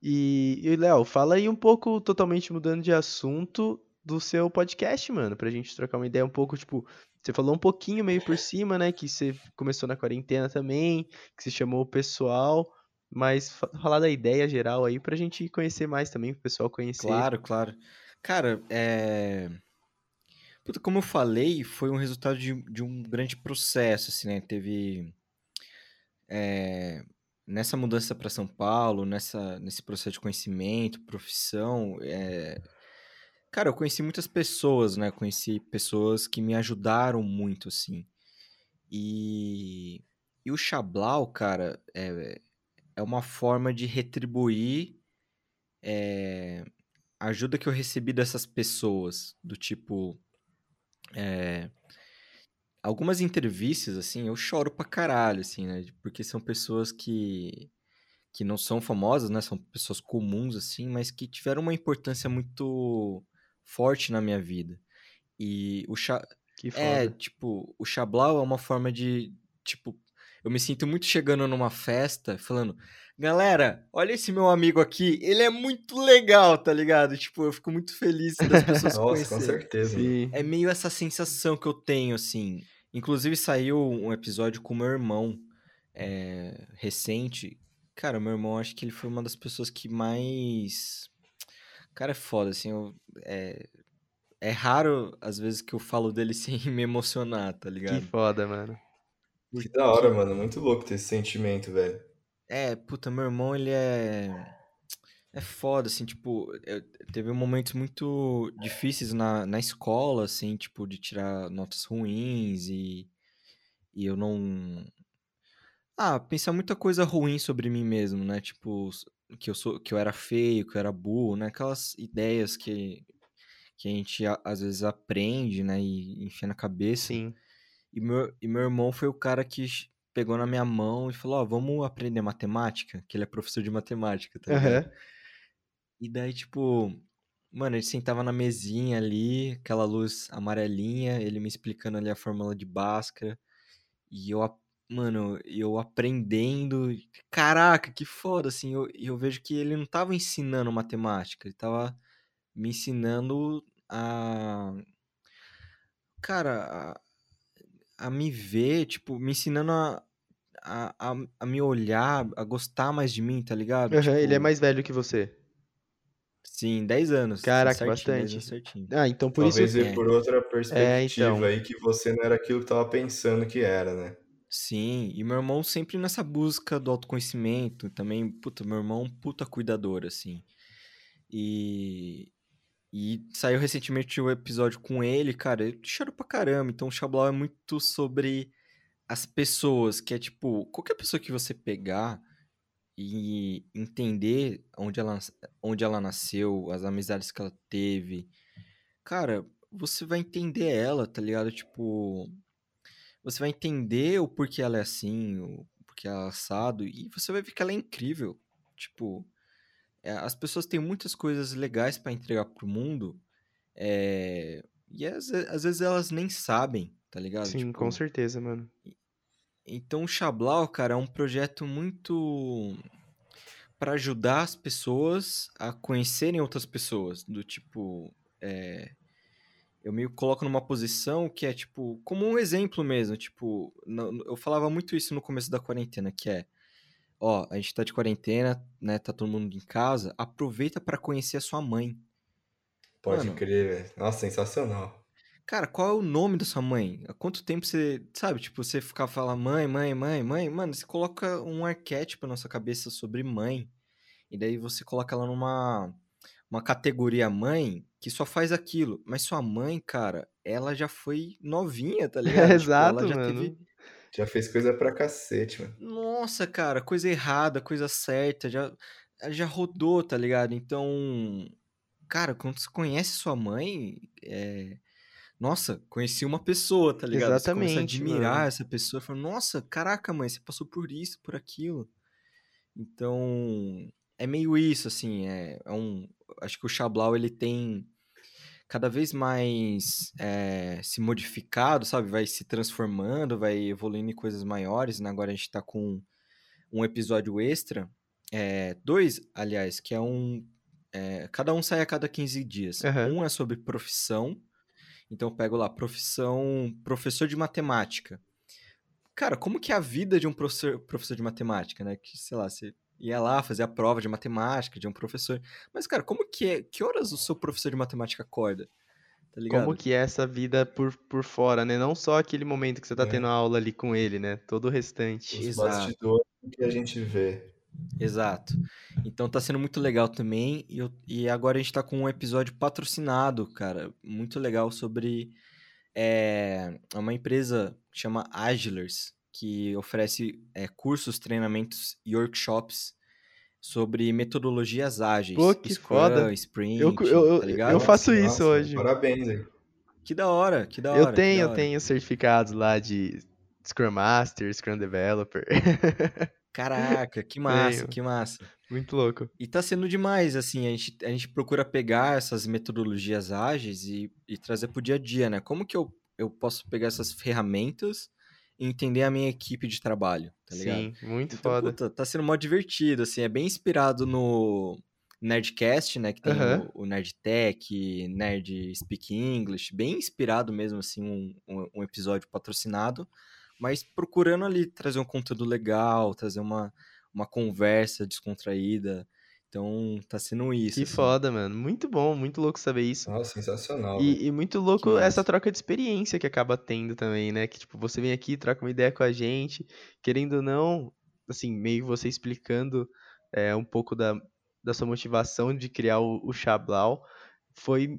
E, e Léo, fala aí um pouco, totalmente mudando de assunto, do seu podcast, mano, pra gente trocar uma ideia um pouco, tipo, você falou um pouquinho meio por cima, né, que você começou na quarentena também, que você chamou o pessoal, mas fa- falar da ideia geral aí pra gente conhecer mais também, pro pessoal conhecer. Claro, claro. Cara, é... Puta, como eu falei, foi um resultado de, de um grande processo, assim, né? Teve... é, Nessa mudança para São Paulo, nessa, nesse processo de conhecimento, profissão, é, cara, eu conheci muitas pessoas, né? Conheci pessoas que me ajudaram muito, assim. E, e o Xablau, cara, é, é uma forma de retribuir é, a ajuda que eu recebi dessas pessoas, do tipo. é, algumas entrevistas, assim, eu choro pra caralho, assim, né? Porque são pessoas que, que não são famosas, né? São pessoas comuns, assim, mas que tiveram uma importância muito forte na minha vida. E o Cha... Que É, tipo, o Xablau é uma forma de, tipo, eu me sinto muito chegando numa festa, falando, galera, olha esse meu amigo aqui, ele é muito legal, tá ligado? Tipo, eu fico muito feliz das pessoas Nossa, com conhecerem. certeza. mano. Sim. É meio essa sensação que eu tenho, assim. Inclusive, saiu um episódio com o meu irmão, é, recente. Cara, meu irmão, acho que ele foi uma das pessoas que mais. Cara, é foda, assim. eu- é... é raro, às vezes, que eu falo dele sem me emocionar, tá Que ligado? foda, mano. Que da hora, mano. Muito louco ter esse sentimento, velho. É, puta, meu irmão, ele é. É foda, assim, tipo, teve momentos muito difíceis na, na escola, assim, tipo, de tirar notas ruins e, e eu não. Ah, pensar muita coisa ruim sobre mim mesmo, né? Tipo, que eu sou, que eu era feio, que eu era burro, né? Aquelas ideias que, que a gente às vezes aprende, né? E enfia na cabeça. Sim. E meu, e meu irmão foi o cara que pegou na minha mão e falou, ó, vamos aprender matemática, que ele é professor de matemática, tá ligado? E daí, tipo, mano, ele sentava na mesinha ali, aquela luz amarelinha, ele me explicando ali a fórmula de Bhaskara, e eu, a- mano, eu aprendendo, caraca, que foda, assim, eu, e eu vejo que ele não tava ensinando matemática, ele tava me ensinando a, cara, a, a me ver, tipo, me ensinando a, a, a, a me olhar, a gostar mais de mim, tá ligado? Aham, ele é Tipo, mais velho que você. Sim, 10 anos, Caraca, certinho, 10 bastante. anos certinho. Ah, então por isso. Talvez É. por outra É, perspectiva então. aí que você não era aquilo que tava pensando que era, né? Sim, e meu irmão sempre nessa busca do autoconhecimento, também, puta, meu irmão é um puta cuidador, assim. E, e saiu recentemente o episódio com ele, cara, eu choro pra caramba, então o Xablau é muito sobre as pessoas, que é tipo, qualquer pessoa que você pegar e entender onde ela, onde ela nasceu, as amizades que ela teve, cara, você vai entender ela, tá ligado? Tipo, você vai entender o porquê ela é assim, o porquê ela é assado, e você vai ver que ela é incrível. Tipo, é, as pessoas têm muitas coisas legais para entregar pro mundo, é, e às, às, vezes elas nem sabem, tá ligado? Sim, tipo, com certeza, mano. Então o Xablau, cara, é um projeto muito para ajudar as pessoas a conhecerem outras pessoas, do tipo, é, eu me coloco numa posição que é tipo, como um exemplo mesmo, tipo, eu falava muito isso no começo da quarentena, que é, ó, a gente tá de quarentena, né, tá todo mundo em casa, aproveita para conhecer a sua mãe. Pode Mano, crer, velho. Nossa, sensacional. Cara, qual é o nome da sua mãe? Há quanto tempo você, sabe, tipo, você ficar falando mãe, mãe, mãe, mãe, mano, você coloca um arquétipo na sua cabeça sobre mãe, e daí você coloca ela numa uma categoria mãe que só faz aquilo. Mas sua mãe, cara, ela já foi novinha, tá ligado? Exato, tipo, ela já mano. teve. Já fez coisa pra cacete, mano. Nossa, cara, coisa errada, coisa certa, já, já rodou, tá ligado? Então, cara, quando você conhece sua mãe, é... Nossa, conheci uma pessoa, tá ligado? Exatamente. Você começa a admirar mano. essa pessoa, fala, nossa, caraca, mãe, você passou por isso, por aquilo. Então, é meio isso, assim, é, é um, acho que o Xablau ele tem cada vez mais é, se modificado, sabe? Vai se transformando, vai evoluindo em coisas maiores. Né? Agora a gente está com um episódio extra, é, dois, aliás, que é um. É, cada um sai a cada 15 dias. Uhum. Um é sobre profissão. Então eu pego lá, profissão, professor de matemática. Cara, como que é a vida de um professor, professor de matemática, né? Que, sei lá, você ia lá fazer a prova de matemática de um professor. Mas, cara, como que é? Que horas o seu professor de matemática acorda? Tá ligado? Como que é essa vida por, por fora, né? Não só aquele momento que você tá é. tendo aula ali com ele, né? Todo o restante. Os Exato. bastidores que a gente vê. Exato. Então tá sendo muito legal também. E, eu, e agora a gente tá com um episódio patrocinado, cara. Muito legal sobre é, uma empresa que chama Agilers que oferece é, cursos, treinamentos e workshops sobre metodologias ágeis. Pô, que Scrum, foda. Sprint, eu, eu, tá eu faço Nossa, isso hoje. Parabéns aí. Que da hora, que da hora. Eu tenho, eu tenho certificados lá de Scrum Master, Scrum Developer. Caraca, que massa, que massa. Muito louco. E tá sendo demais, assim, a gente, a gente procura pegar essas metodologias ágeis e, e trazer pro dia a dia, né? Como que eu, eu posso pegar essas ferramentas entender a minha equipe de trabalho, tá ligado? Sim, muito então, foda. Puta, tá sendo mó divertido, assim, é bem inspirado no Nerdcast, né, que tem uhum. o, o Nerd Tech, Nerd Speak English, bem inspirado mesmo, assim, um, um episódio patrocinado, mas procurando ali trazer um conteúdo legal, trazer uma, uma conversa descontraída, então, tá sendo isso. Que assim. foda, mano. Muito bom, muito louco saber isso. Nossa, sensacional. E, e muito louco essa troca de experiência que acaba tendo também, né? Que, tipo, você vem aqui, troca uma ideia com a gente, querendo ou não, assim, meio você explicando é, um pouco da, da sua motivação de criar o, o Xablau. Foi,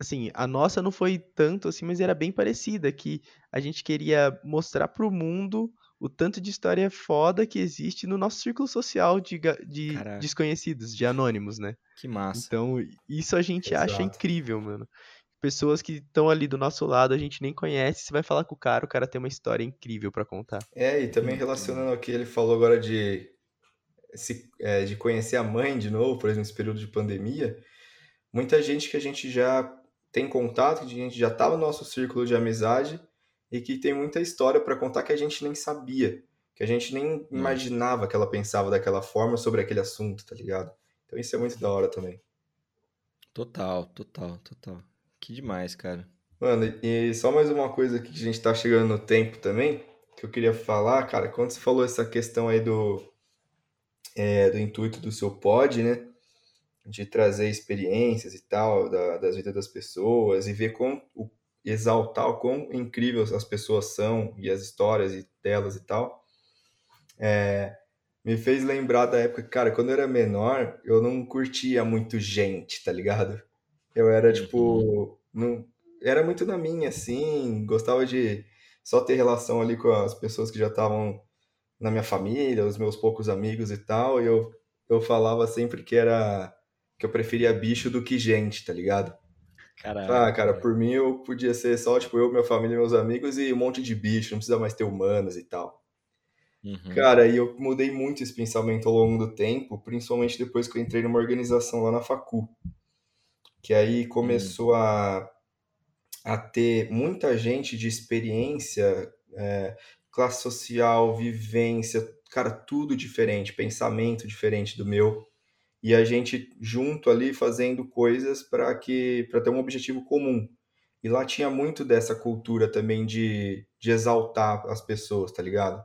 assim, a nossa não foi tanto assim, mas era bem parecida, que a gente queria mostrar pro mundo o tanto de história foda que existe no nosso círculo social de, de desconhecidos, de anônimos, né? Que massa. Então, isso a gente Exato. acha incrível, mano. Pessoas que estão ali do nosso lado, a gente nem conhece, você vai falar com o cara, o cara tem uma história incrível para contar. É, e também relacionando ao que ele falou agora de, se, é, de conhecer a mãe de novo, por exemplo, nesse período de pandemia, muita gente que a gente já tem contato, que a gente já estava no nosso círculo de amizade, e que tem muita história para contar que a gente nem sabia, que a gente nem hum. imaginava que ela pensava daquela forma sobre aquele assunto, tá ligado? Então isso é muito da hora também. Total, total, total. Que demais, cara. Mano, e só mais uma coisa aqui que a gente tá chegando no tempo também, que eu queria falar, cara, quando você falou essa questão aí do, é, do intuito do seu pod, né? De trazer experiências e tal, da, das vidas das pessoas e ver como, o exaltar o quão incrível as pessoas são e as histórias delas e tal, é, me fez lembrar da época, cara, quando eu era menor, eu não curtia muito gente, tá ligado? Eu era, tipo, uhum. não, era muito na minha, assim, gostava de só ter relação ali com as pessoas que já estavam na minha família, os meus poucos amigos e tal, e eu, eu falava sempre que era, que eu preferia bicho do que gente, tá ligado? Caraca, ah, cara, por mim eu podia ser só, tipo, eu, minha família, meus amigos e um monte de bicho, não precisa mais ter humanos e tal. Uhum. Cara, e eu mudei muito esse pensamento ao longo do tempo, principalmente depois que eu entrei numa organização lá na Facu. Que aí começou uhum. a, a ter muita gente de experiência, é, classe social, vivência, cara, tudo diferente, pensamento diferente do meu. E a gente junto ali fazendo coisas para que para ter um objetivo comum. E lá tinha muito dessa cultura também de, de exaltar as pessoas, tá ligado?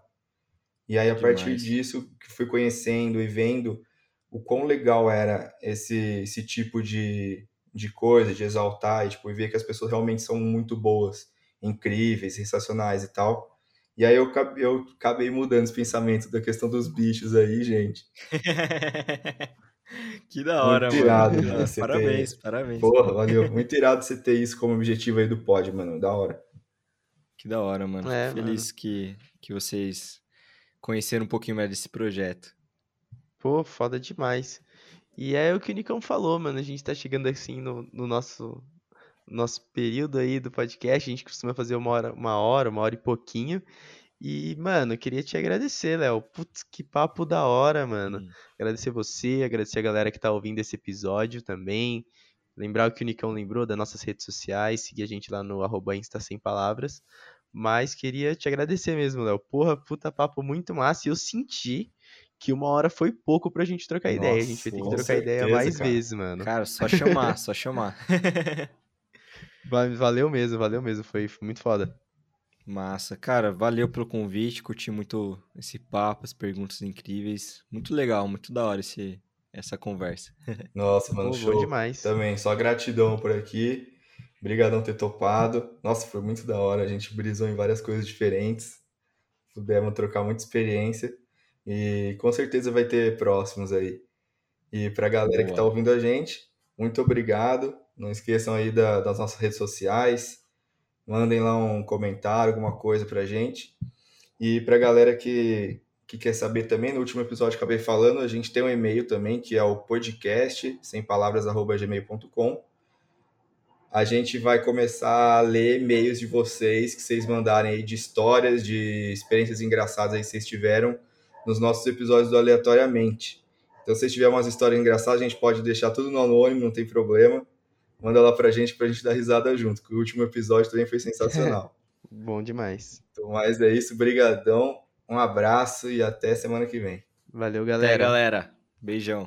E aí, a Demais. partir disso, que fui conhecendo e vendo o quão legal era esse, esse tipo de, de coisa, de exaltar, e, tipo, e ver que as pessoas realmente são muito boas, incríveis, sensacionais e tal. E aí eu, eu acabei mudando esse pensamento da questão dos bichos aí, gente. que da hora, muito irado, mano. Parabéns, ter... parabéns. Porra, valeu. Muito irado você ter isso como objetivo aí do pod, mano. Da hora. Que da hora, mano. É, Feliz mano. Que, que vocês conhecer um pouquinho mais desse projeto. Pô, foda demais. E é o que o Nicão falou, mano. A gente tá chegando assim no, no nosso, nosso período aí do podcast. A gente costuma fazer uma hora, uma hora, uma hora e pouquinho. E, mano, queria te agradecer, Léo. Putz, que papo da hora, mano. Hum. Agradecer você, agradecer a galera que tá ouvindo esse episódio também. Lembrar o que o Nicão lembrou das nossas redes sociais, seguir a gente lá no arroba Insta Sem Palavras. Mas queria te agradecer mesmo, Léo. Porra, puta papo muito massa. E eu senti que uma hora foi pouco pra gente trocar Nossa, ideia. A gente vai ter que trocar certeza, ideia mais cara. vezes, mano. Cara, só chamar, só chamar. valeu mesmo, valeu mesmo. Foi, foi muito foda. Massa. Cara, valeu pelo convite. Curti muito esse papo, as perguntas incríveis. Muito legal, muito da hora esse, essa conversa. Nossa, mano, Pô, show. demais. Também, só gratidão por aqui. Obrigadão ter topado. Nossa, foi muito da hora. A gente brisou em várias coisas diferentes. Pudemos trocar muita experiência. E com certeza vai ter próximos aí. E para a galera Boa. que está ouvindo a gente, muito obrigado. Não esqueçam aí da, das nossas redes sociais. Mandem lá um comentário, alguma coisa para a gente. E para a galera que, que quer saber também, no último episódio acabei falando, a gente tem um e-mail também, que é o podcast, sem palavras, arroba gmail.com a gente vai começar a ler e-mails de vocês que vocês mandarem aí de histórias, de experiências engraçadas aí que vocês tiveram nos nossos episódios do Aleatoriamente. Então, se tiver umas histórias engraçadas, a gente pode deixar tudo no anônimo, não tem problema. Manda lá pra gente pra gente dar risada junto, que o último episódio também foi sensacional. Bom demais. Então, mas é isso, brigadão, um abraço e até semana que vem. Valeu, galera. Até, galera. Beijão.